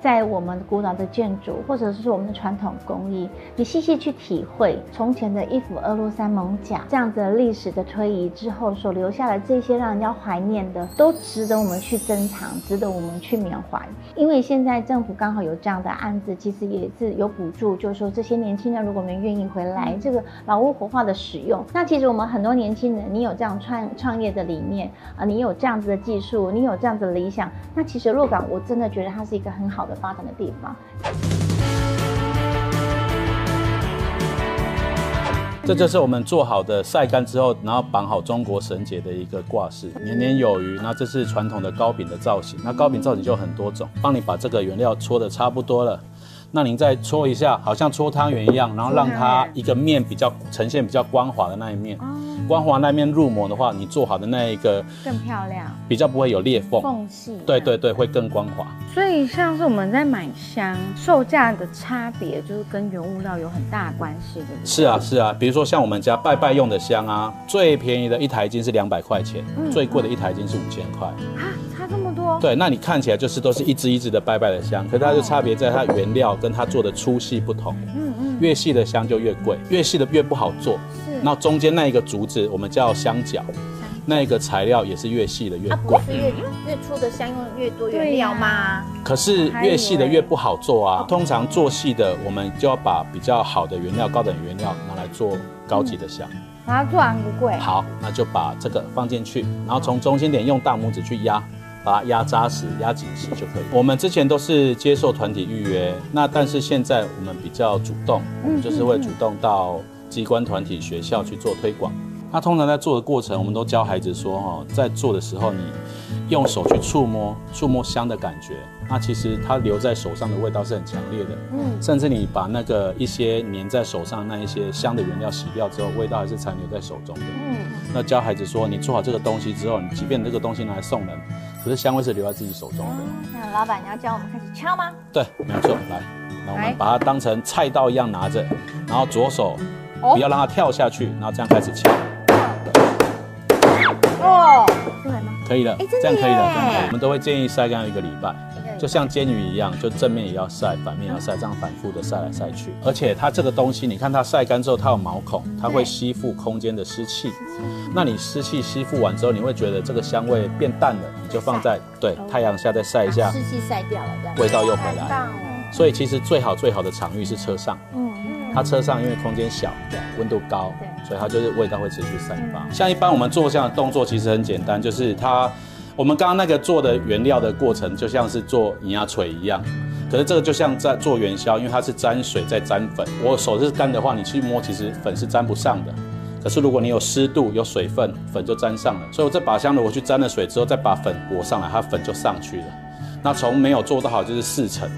[SPEAKER 15] 在我们古老的建筑，或者是我们的传统工艺，你细细去体会从前的一府二路三艋甲这样子的历史的推移之后所留下的这些让人家怀念的，都值得我们去珍藏，值得我们去缅怀。因为现在政府刚好有这样的案子，其实也是有补助，就是说这些年轻人如果我们愿意回来这个老屋活化的使用，那其实我们很多年轻人，你有这样创创业的理念啊，你有这样子的技术，你有这样子的理想，那其实鹿港我真的觉得它是一个很好。发展的地方，
[SPEAKER 23] 这就是我们做好的晒干之后，然后绑好中国绳结的一个挂饰，年年有余。那这是传统的糕饼的造型，那糕饼造型就很多种。帮你把这个原料搓的差不多了。那您再搓一下，好像搓汤圆一样，然后让它一个面比较呈现比较光滑的那一面，光滑那面入膜的话，你做好的那一个
[SPEAKER 16] 更漂亮，
[SPEAKER 23] 比较不会有裂缝，
[SPEAKER 16] 缝隙，
[SPEAKER 23] 对对对，会更光滑。
[SPEAKER 16] 所以像是我们在买香，售价的差别就是跟原物料有很大关系，对不对？
[SPEAKER 23] 是啊是啊，比如说像我们家拜拜用的香啊，最便宜的一台斤是两百块钱，最贵的一台斤是五千块。
[SPEAKER 16] 啊，差这么多
[SPEAKER 23] 对，那你看起来就是都是一支一支的拜拜的香，可它就差别在它原料跟它做的粗细不同。嗯嗯，越细的香就越贵，越细的越不好做。是，然后中间那一个竹子我们叫香角，那一个材料也是越细的越贵。
[SPEAKER 15] 是越越粗的香用越多原料吗？
[SPEAKER 23] 可是越细的越不好做啊。通常做细的，我们就要把比较好的原料、高等原料拿来做高级的香。
[SPEAKER 16] 把它做完不贵。
[SPEAKER 23] 好，那就把这个放进去，然后从中心点用大拇指去压。把它压扎实、压紧实就可以。我们之前都是接受团体预约，那但是现在我们比较主动，我们就是会主动到机关团体、学校去做推广。那通常在做的过程，我们都教孩子说，哈，在做的时候，你用手去触摸，触摸香的感觉，那其实它留在手上的味道是很强烈的。嗯，甚至你把那个一些粘在手上那一些香的原料洗掉之后，味道还是残留在手中的。嗯，那教孩子说，你做好这个东西之后，你即便这个东西拿来送人，可是香味是留在自己手中的。
[SPEAKER 20] 那老板，你要教我们开始敲吗？
[SPEAKER 23] 对，没错，来，那我们把它当成菜刀一样拿着，然后左手不要让它跳下去，然后这样开始敲。
[SPEAKER 20] 哦，
[SPEAKER 23] 可以了，
[SPEAKER 20] 哎
[SPEAKER 23] 这样可以了，
[SPEAKER 20] 真的耶
[SPEAKER 23] 这样可以。我们都会建议晒干一个礼拜，就像煎鱼一样，就正面也要晒，反面也要晒，这样反复的晒来晒去。而且它这个东西，你看它晒干之后，它有毛孔，它会吸附空间的湿气。那你湿气吸附完之后，你会觉得这个香味变淡了，你就放在对太阳下再晒一下，
[SPEAKER 20] 湿气晒掉了，
[SPEAKER 23] 味道又回来。所以其实最好最好的场域是车上。
[SPEAKER 20] 嗯
[SPEAKER 23] 它车上因为空间小，温度高，所以它就是味道会持续散发。像一般我们做这样的动作，其实很简单，就是它我们刚刚那个做的原料的过程，就像是做银牙锤一样。可是这个就像在做元宵，因为它是沾水再沾粉。我手是干的话，你去摸，其实粉是沾不上的。可是如果你有湿度、有水分，粉就沾上了。所以我这把香炉我去沾了水之后，再把粉裹上来，它粉就上去了。那从没有做到好就是四成。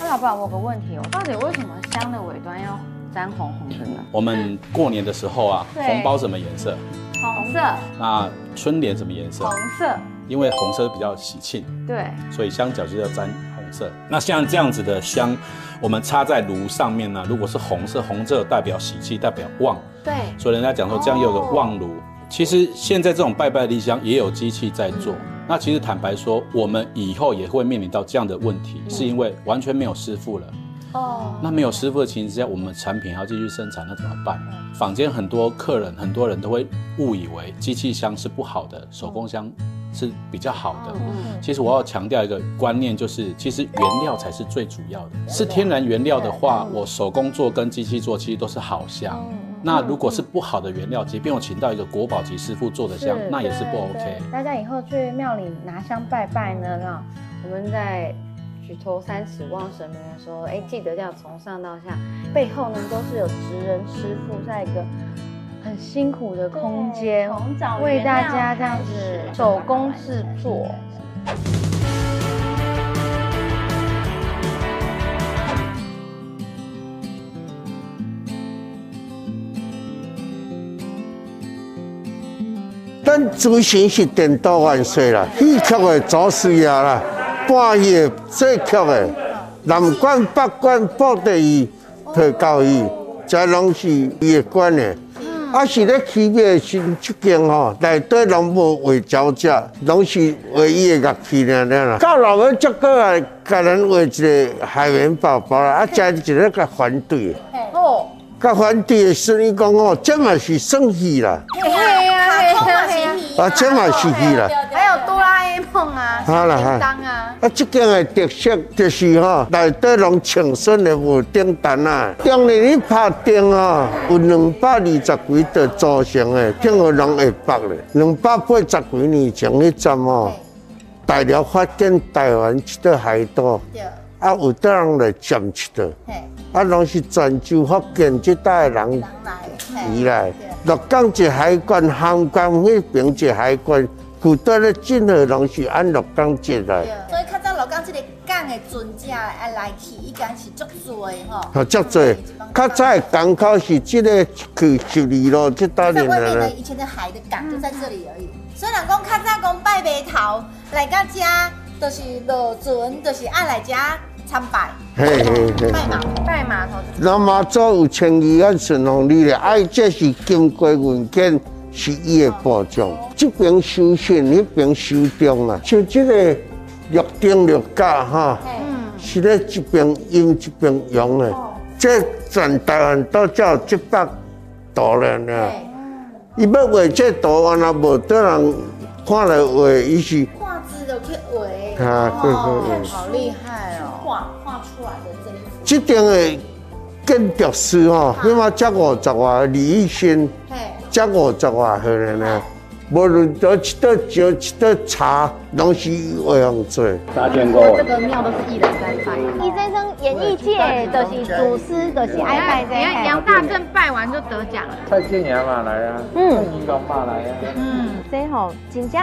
[SPEAKER 16] 那老板，我有个问题哦，到底为什么香的尾端要沾红红的呢？
[SPEAKER 23] 我们过年的时候啊，红包什么颜色？
[SPEAKER 16] 红色、
[SPEAKER 23] 那春联什么颜色？
[SPEAKER 16] 红色，
[SPEAKER 23] 因为红色比较喜庆，
[SPEAKER 16] 对，
[SPEAKER 23] 所以香角就要沾红色。那像这样子的香，我们插在炉上面呢，如果是红色，红色代表喜气，代表旺，
[SPEAKER 16] 对，
[SPEAKER 23] 所以人家讲说这样有个旺炉。其实现在这种拜拜的香也有机器在做。那其实坦白说，我们以后也会面临到这样的问题，是因为完全没有师傅了。
[SPEAKER 20] 哦，
[SPEAKER 23] 那没有师傅的情况之下，我们产品还要继续生产，那怎么办？坊间很多客人、很多人都会误以为机器香是不好的，手工香是比较好的。其实我要强调一个观念，就是其实原料才是最主要的。是天然原料的话，我手工做跟机器做其实都是好香。那如果是不好的原料，即便我请到一个国宝级师傅做的香，那也是不 OK。
[SPEAKER 16] 大家以后去庙里拿香拜拜呢，那我们在举头三尺望神明的时候，哎，记得要从上到下，背后呢都是有职人师傅在一个很辛苦的空间为大家这样子手工制作。
[SPEAKER 24] 咱主神是颠倒万岁啦，戏曲的祖师爷啦，半夜做曲的，南管北管布袋戏、特教戏，这拢是伊的管的。啊，是咧区别是这间吼，内底拢无画交者，拢是画伊的乐器尔尔啦。到老个则过来，甲咱画一个海绵宝宝啦，啊，加一个甲反对。
[SPEAKER 16] 哦，
[SPEAKER 24] 甲反对的声音讲哦，这嘛是算戏啦。
[SPEAKER 16] 对呀，
[SPEAKER 20] 卡通嘛
[SPEAKER 16] 对呀
[SPEAKER 20] 是戏
[SPEAKER 24] 啊，这嘛是戏啦。
[SPEAKER 16] 还有哆啦 A 梦啊，
[SPEAKER 24] 好啦
[SPEAKER 16] 叮当啊，
[SPEAKER 24] 啊，即间的特色就是吼，内底拢青笋的无订单啊。中年你拍灯哦，有两百二十几个组成的，听互人会捌咧。两百八十几年前迄阵哦，大陆发展台湾一块海岛，啊，有得人来占一块，啊，拢是泉州福建即带的人移来。鹿港一海关，香港迄边一海关，古代咧进货拢是按六港接来。
[SPEAKER 20] 所以较早六港这个港的船只啊来去，已经是足多的吼。
[SPEAKER 24] 好，足多。较早的港口是这个去十二路这搭
[SPEAKER 20] 在
[SPEAKER 24] 连的啦。
[SPEAKER 20] 外面的以前的海的港就在这里而已。虽然讲较早讲拜码头来到遮，就是落船，就是爱来遮参拜。
[SPEAKER 24] 嘿嘿嘿。
[SPEAKER 20] 拜码
[SPEAKER 16] 拜码头。
[SPEAKER 24] 那妈做有千二万顺风你咧，哎，这是经过文件，是伊的保障。这边修信，那边修中啊。像这个绿灯绿架哈，是咧这边阴这边阳的。这全台湾都叫这百度了呢。伊要画这图，原来无得人看来画，伊是
[SPEAKER 20] 画字都去画。
[SPEAKER 24] 啊，对对对。
[SPEAKER 16] 好厉害哦！
[SPEAKER 20] 画画出来的这一幅。
[SPEAKER 24] 这边的建筑师吼，起码才五十外，李义新，才五十外岁了呢。无论倒一道酒、一道茶，拢是会用做。
[SPEAKER 22] 大见过
[SPEAKER 16] 这个庙都是一人三拜。
[SPEAKER 20] 医生生演艺界就是祖师，就是爱拜这
[SPEAKER 14] 你看杨大正拜完就得奖了。
[SPEAKER 22] 蔡健雅嘛来啊，
[SPEAKER 20] 嗯
[SPEAKER 22] 蔡依龙嘛来啊。
[SPEAKER 20] 嗯，真好真正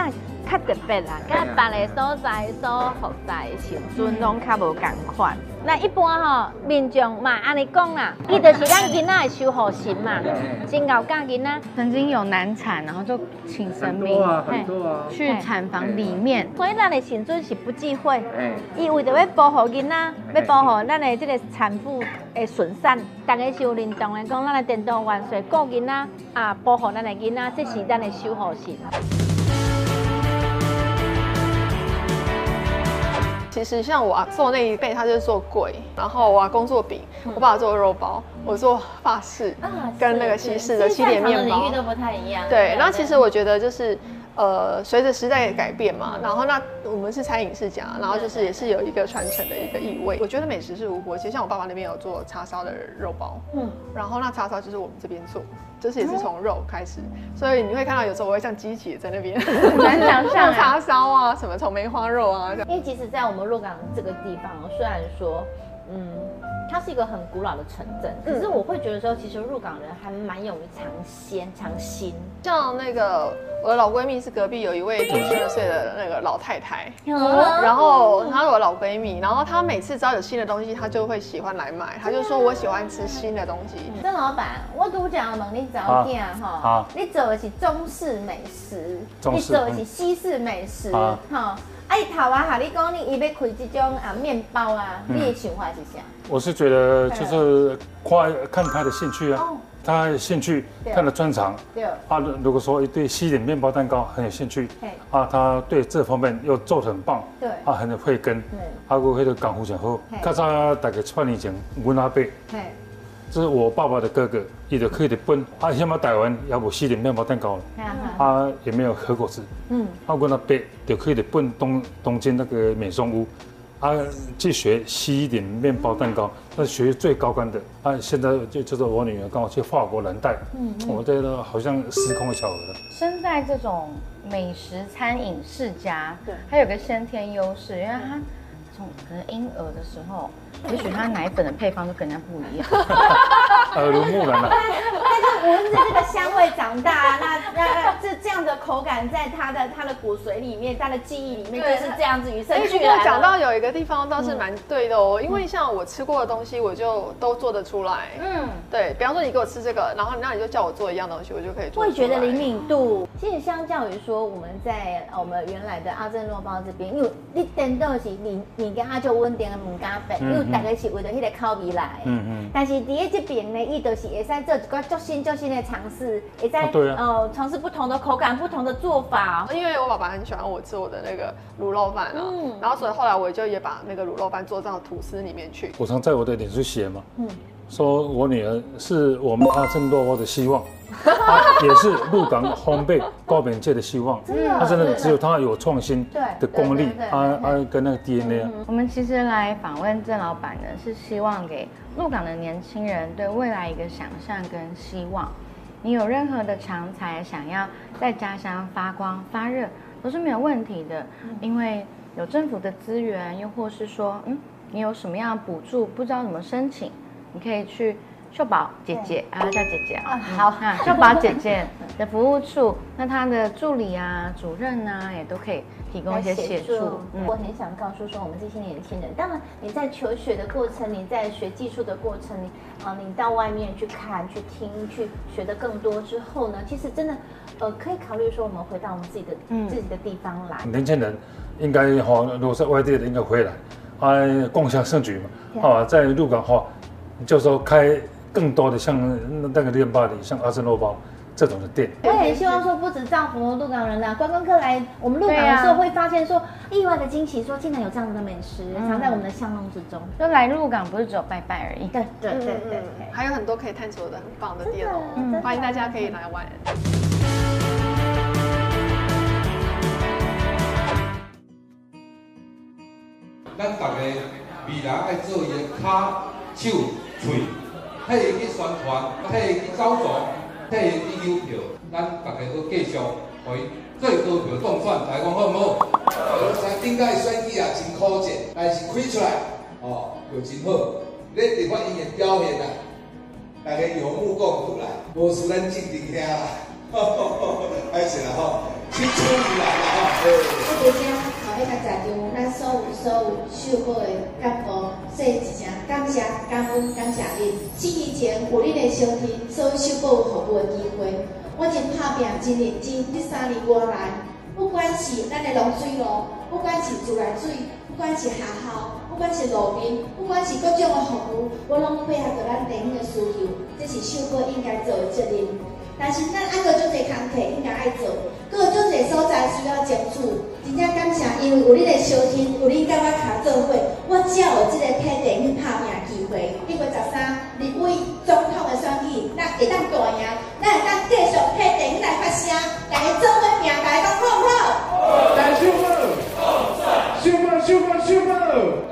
[SPEAKER 20] 较特别啦，甲别个所在所服在的时阵拢较无共款。那一般吼民众嘛安尼讲啦，伊就是咱囡仔的守护神嘛，真够教囡仔。
[SPEAKER 14] 曾经有难产，然后就请神明
[SPEAKER 22] 啊，很多啊。
[SPEAKER 14] 去产房里面。
[SPEAKER 20] 所以咱的神尊是不忌讳，
[SPEAKER 22] 哎，
[SPEAKER 20] 伊为着要保护囡仔，要保护咱的这个产妇的顺产，大家是有认同的，讲咱的电动元帅顾囡仔啊，保护咱的囡仔，这是咱的守护神。
[SPEAKER 25] 其实像我做那一辈，他就是做柜，然后我阿公做饼，我爸做肉包，我做法式，跟那个西式的西点面包
[SPEAKER 20] 领域都不太一样。
[SPEAKER 25] 对，那其实我觉得就是。呃，随着时代的改变嘛，然后那我们是餐饮世家，然后就是也是有一个传承的一个意味。我觉得美食是无国界，像我爸爸那边有做叉烧的肉包，嗯，然后那叉烧就是我们这边做，就是也是从肉开始，所以你会看到有时候我会像鸡姐在那边，
[SPEAKER 20] 很难想象
[SPEAKER 25] 叉烧啊，什么从梅花肉啊，
[SPEAKER 20] 因为其实，在我们鹿港这个地方，虽然说，嗯，它是一个很古老的城镇，可是我会觉得说，其实入港人还蛮勇于尝鲜、尝新。
[SPEAKER 25] 像那个我的老闺蜜是隔壁有一位九十二岁的那个老太太，
[SPEAKER 20] 嗯
[SPEAKER 25] 然后她是我老闺蜜，然后她每次只要有新的东西，她就会喜欢来买，她就说我喜欢吃新的东西。
[SPEAKER 20] 郑老板，我都讲问你早点哈
[SPEAKER 22] 好，
[SPEAKER 20] 你走的是中式美食，你走的是西式美食，
[SPEAKER 22] 好
[SPEAKER 20] 哈。啊，伊头啊，哈，你讲你伊要开这种啊面包啊，
[SPEAKER 22] 嗯
[SPEAKER 20] 你的想法是啥？
[SPEAKER 22] 我是觉得就是看看他的兴趣啊
[SPEAKER 20] 哦，
[SPEAKER 22] 他的兴趣
[SPEAKER 20] 对，
[SPEAKER 22] 他的专长。
[SPEAKER 20] 对，
[SPEAKER 22] 啊，如果说对西点面包蛋糕很有兴趣
[SPEAKER 20] 嘿，
[SPEAKER 22] 啊，他对这方面又做得很棒，
[SPEAKER 20] 对。
[SPEAKER 22] 啊，很有慧根，
[SPEAKER 20] 对。
[SPEAKER 22] 啊，我迄个功夫真好
[SPEAKER 20] 嘿。
[SPEAKER 22] 较早大概七八年前，阮阿伯，
[SPEAKER 20] 嘿，
[SPEAKER 22] 这是我爸爸的哥哥，伊就去日本，啊，现在台湾也无西点面包蛋糕了，
[SPEAKER 20] 哈哈，
[SPEAKER 22] 啊，也没有和果子，
[SPEAKER 20] 嗯，
[SPEAKER 22] 啊，阮阿伯就去日本东东京那个美松屋，啊，去学西点面包蛋糕，那学最高端的。啊，现在就就是我女儿刚好去法国蓝带，
[SPEAKER 14] 嗯嗯
[SPEAKER 22] 我觉得好像时空的巧合了。
[SPEAKER 14] 身在这种美食餐饮世家，
[SPEAKER 25] 对，
[SPEAKER 14] 他有个先天优势，因为他从可能婴儿的时候，也许他奶粉的配方都跟人家不一样。
[SPEAKER 22] 耳濡目染了。
[SPEAKER 20] 但是闻着这个香味长大，那那那这这样的口感，在他的他的骨髓里面，他的记忆里面就是这样子与生。
[SPEAKER 25] 不过讲到有一个地方倒是蛮对的哦，因为像我吃过的东西，我就都做得出来。
[SPEAKER 20] 嗯，
[SPEAKER 25] 对比方说你给我吃这个，然后那你就叫我做一样东西，我就可以做。
[SPEAKER 20] 味觉的灵敏度，其实相较于说我们在呃我们原来的阿正诺包这边，因为你点到是你你跟阿就稳定的物价饼，
[SPEAKER 22] 嗯
[SPEAKER 20] 因为大家是为了迄个口味来。
[SPEAKER 22] 嗯嗯。
[SPEAKER 20] 但是伫咧这边呢，伊就是会使做一个足新足新的尝试，
[SPEAKER 25] 也在、
[SPEAKER 20] 呃尝试不同的口感、不同的做法。
[SPEAKER 25] 因为我爸爸很喜欢我做的那个卤肉饭啊，
[SPEAKER 20] 嗯
[SPEAKER 25] 然后所以后来我就也把那个卤肉饭做到吐司里面去。
[SPEAKER 22] 我常在我的脸书写嘛，
[SPEAKER 20] 嗯，
[SPEAKER 22] 说我女儿是我们阿正肉包的希望，她也是鹿港烘焙糕饼界的希望。
[SPEAKER 14] 真的
[SPEAKER 22] 她真的只有他有创新
[SPEAKER 14] 对
[SPEAKER 22] 的功力啊啊，跟那个 DNA 啊。
[SPEAKER 14] 我们其实来访问郑老板呢，是希望给鹿港的年轻人对未来一个想象跟希望。你有任何的长才想要在家乡发光发热，都是没有问题的，因为有政府的资源，又或是说，嗯，你有什么样的补助，不知道怎么申请，你可以去秀宝姐姐啊，叫姐姐。啊，好。啊，秀宝姐姐 的服务处，那她的助理啊、主任啊，也都可以提供一些协助。嗯。
[SPEAKER 20] 我很想告诉说，我们这些年轻人，当然你在求学的过程，你在学技术的过程，你啊、你到外面去看、去听、去学的更多之后呢，其实真的，呃，可以考虑说，我们回到我们自己的、
[SPEAKER 22] 嗯。
[SPEAKER 20] 自己的地方来。
[SPEAKER 22] 年轻人应该哈，如果是外地的应该回来，啊，共享盛举嘛，啊，在鹿港哈，就是说开更多的像那个练吧里，像阿森肉包这种的店。
[SPEAKER 20] 我也很希望说，不止造福鹿港人啊，观光客来我们鹿港的时候会发现说，意外的惊喜，说竟然有这样子的美食
[SPEAKER 14] 嗯
[SPEAKER 20] 藏在我们的巷弄之中。
[SPEAKER 14] 就来鹿港不是只有拜拜而已。
[SPEAKER 20] 对对对对
[SPEAKER 25] 还有很多可以探索的很棒的店哦欢迎大家可以来玩。
[SPEAKER 26] 咱大家未来爱做伊的脚、手、喙，替伊去宣传，替伊去走走，替伊去邮票，咱大家要继续互伊最高票当选，大家讲好唔好？像顶届选举也真苦战，但是开出来哦又真好。你伫看伊的表现啊，大家有目共睹啦，无输咱政治兄啦，哈哈哈还是啦吼，青出于蓝啦吼。
[SPEAKER 27] 我伫遮头尾甲在场，咱所有所有受过的干部说一声感谢、感恩、感谢恁。七年前有恁的收听，所以受过服务的机会，我真拍拼、真认真。这三年过来，不管是咱的龙水路，不管是自来水，不管是学校，不管是路面，不管是各种的服务，我拢配合着咱地方的需求，这是受过应该做的责任。但是咱还阁足侪工课应该爱做，阁有足侪所在需要争取。真正感谢，因为有恁的收听，有恁甲我卡做伙，我才有即个体地去拍拼机会。一月十三，立委总统的选举，咱会当大赢，咱会当继续体地去来发声，大家做伙拼，大家讲好不好？
[SPEAKER 26] 来，秀宝，秀宝，秀宝，秀宝。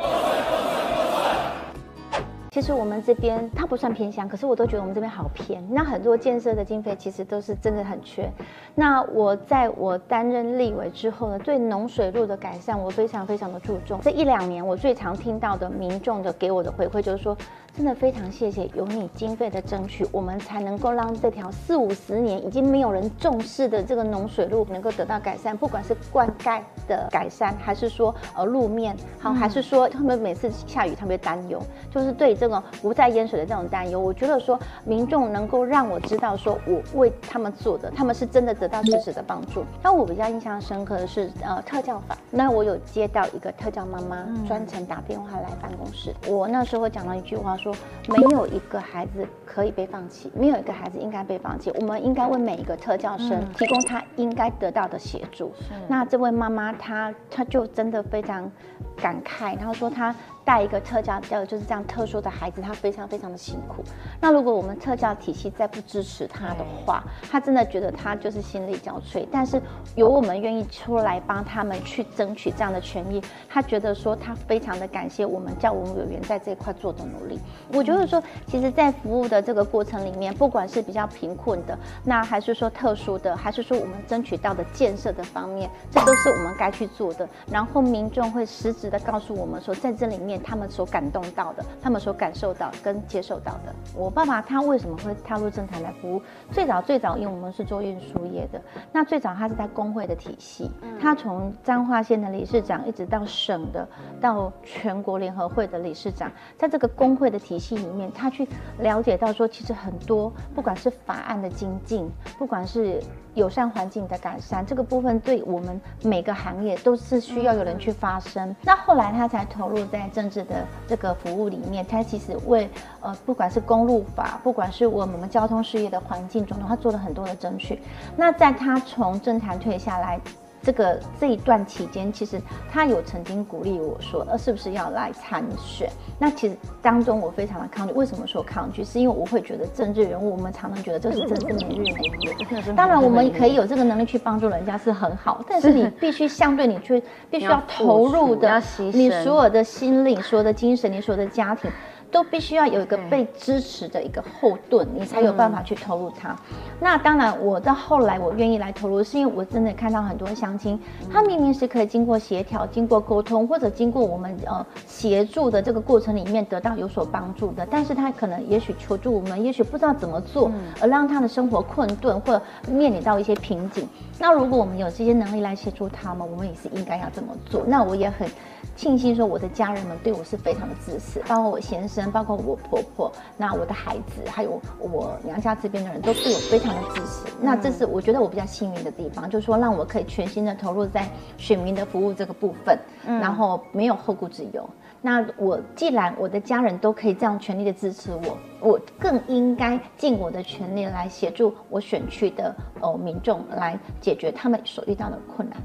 [SPEAKER 15] 其实我们这边它不算偏乡，可是我都觉得我们这边好偏。那很多建设的经费其实都是真的很缺。那我在我担任立委之后呢，对农水路的改善我非常非常的注重。这一两年我最常听到的民众的给我的回馈就是说，真的非常谢谢有你经费的争取，我们才能够让这条四五十年已经没有人重视的这个农水路能够得到改善，不管是灌溉的改善，还是说呃路面好，还是说他们每次下雨特别担忧，就是对这个不再淹水的这种担忧。我觉得说民众能够让我知道说我为他们做的，他们是真的得到实质的帮助。那我比较印象深刻的是呃特教法，那我有接到一个特教妈妈专程打电话来办公室，我那时候讲了一句话说，没有一个孩子可以被放弃，没有一个孩子应该被放弃，我们应该为每一个特教生提供他应该得到的协助。那这位妈妈她她就真的非常感慨，然后说她带一个特教教育就是这样特殊的孩子，他非常非常的辛苦。那如果我们特教体系再不支持他的话，他真的觉得他就是心力交瘁。但是有我们愿意出来帮他们去争取这样的权益，他觉得说他非常的感谢我们教务委员在这一块做的努力。我觉得说，其实，在服务的这个过程里面，不管是比较贫困的，那还是说特殊的，还是说我们争取到的建设的方面，这都是我们该去做的。然后民众会实质的告诉我们说，在这里面他们所感动到的，他们所感受到跟接受到的。我爸爸他为什么会踏入政坛来服务？最早最早，因为我们是做运输业的，那最早他是在工会的体系，他从彰化县的理事长一直到省的，到全国联合会的理事长，在这个工会的体系里面，他去了解到说，其实很多不管是法案的精进，不管是友善环境的改善，这个部分对我们每个行业都是需要有人去发声。那后来他才投入在政治的这个服务里面，他其实为呃不管是公路法，不管是我们交通事业的环境种种，他做了很多的争取。那在他从政坛退下来。这个这一段期间，其实他有曾经鼓励我说，呃，是不是要来参选？那其实当中我非常的抗拒。为什么说抗拒？是因为我会觉得政治人物，我们常常觉得这是政治没日没夜。当然，我们可以有这个能力去帮助人家是很好，但是你必须相对你去必须要投入的，你所有的心力、所有的精神、你所有的家庭。都必须要有一个被支持的一个后盾，你才有办法去投入它。那当然，我到后来我愿意来投入，是因为我真的看到很多相亲，他明明是可以经过协调、经过沟通，或者经过我们呃协助的这个过程里面得到有所帮助的，但是他可能也许求助我们，也许不知道怎么做，而让他的生活困顿或者面临到一些瓶颈。那如果我们有这些能力来协助他们，我们也是应该要这么做。那我也很。庆幸说，我的家人们对我是非常的支持，包括我先生，包括我婆婆，那我的孩子，还有我娘家这边的人都对我非常的支持。那这是我觉得我比较幸运的地方，就是说让我可以全心的投入在选民的服务这个部分，然后没有后顾之忧。那我既然我的家人都可以这样全力的支持我，我更应该尽我的全力来协助我选区的哦民众来解决他们所遇到的困难。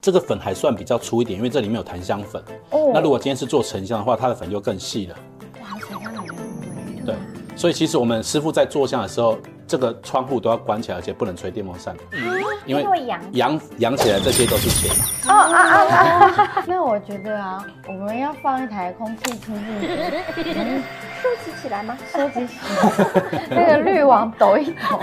[SPEAKER 23] 这个粉还算比较粗一点，因为这里面有檀香粉。哦。那如果今天是做沉香的话，它的粉就更细了。哇，沉香很贵。对，所以其实我们师傅在做香的时候，这个窗户都要关起来，而且不能吹电风扇。因为
[SPEAKER 20] 因为养
[SPEAKER 23] 养养起来这些都是钱。
[SPEAKER 14] 哦啊啊啊！那我觉得啊，我们要放一台空气清净机，嗯
[SPEAKER 20] 收集起来吗？
[SPEAKER 14] 收集起来，那个滤网抖一抖，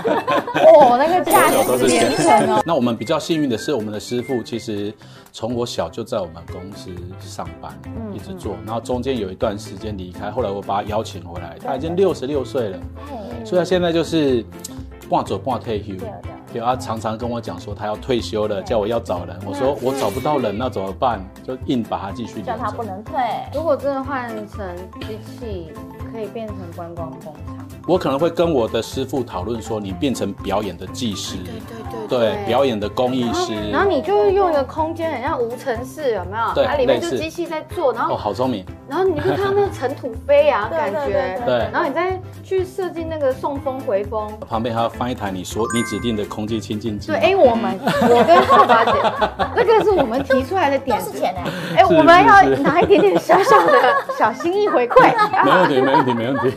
[SPEAKER 14] 哦，那个价值连城哦。
[SPEAKER 23] 那我们比较幸运的是，我们的师傅其实从我小就在我们公司上班，
[SPEAKER 14] 嗯
[SPEAKER 23] 一直做，然后中间有一段时间离开，后来我把他邀请回来，他已经六十六岁了，所以他现在就是半走半退休。对，他常常跟我讲说他要退休了，叫我要找人。我说我找不到人，那怎么办？就硬把他继续留。
[SPEAKER 20] 叫他不能退。
[SPEAKER 14] 如果真的换成机器，可以变成观光工厂。
[SPEAKER 23] 我可能会跟我的师傅讨论说，你变成表演的技师，对，表演的工艺师。
[SPEAKER 14] 然后你就用一个空间，很像无尘室，有没有？
[SPEAKER 23] 对
[SPEAKER 14] 它里面就机器在做，然后
[SPEAKER 23] 哦，好聪明。
[SPEAKER 14] 然后你就看到那个尘土飞扬的 感
[SPEAKER 20] 对对
[SPEAKER 14] 觉，
[SPEAKER 23] 对对
[SPEAKER 14] 然后你再去设计那个送风回风。
[SPEAKER 23] 旁边还要放一台你说你指定的空气清净机。
[SPEAKER 14] 对，哎，我们 我跟秀华姐，那个是我们提出来的点子，
[SPEAKER 20] 都是钱哎。
[SPEAKER 14] 哎，
[SPEAKER 23] 是
[SPEAKER 14] 我们要拿一点点小小的小心意回馈。
[SPEAKER 23] 没问题，没问题，没问题。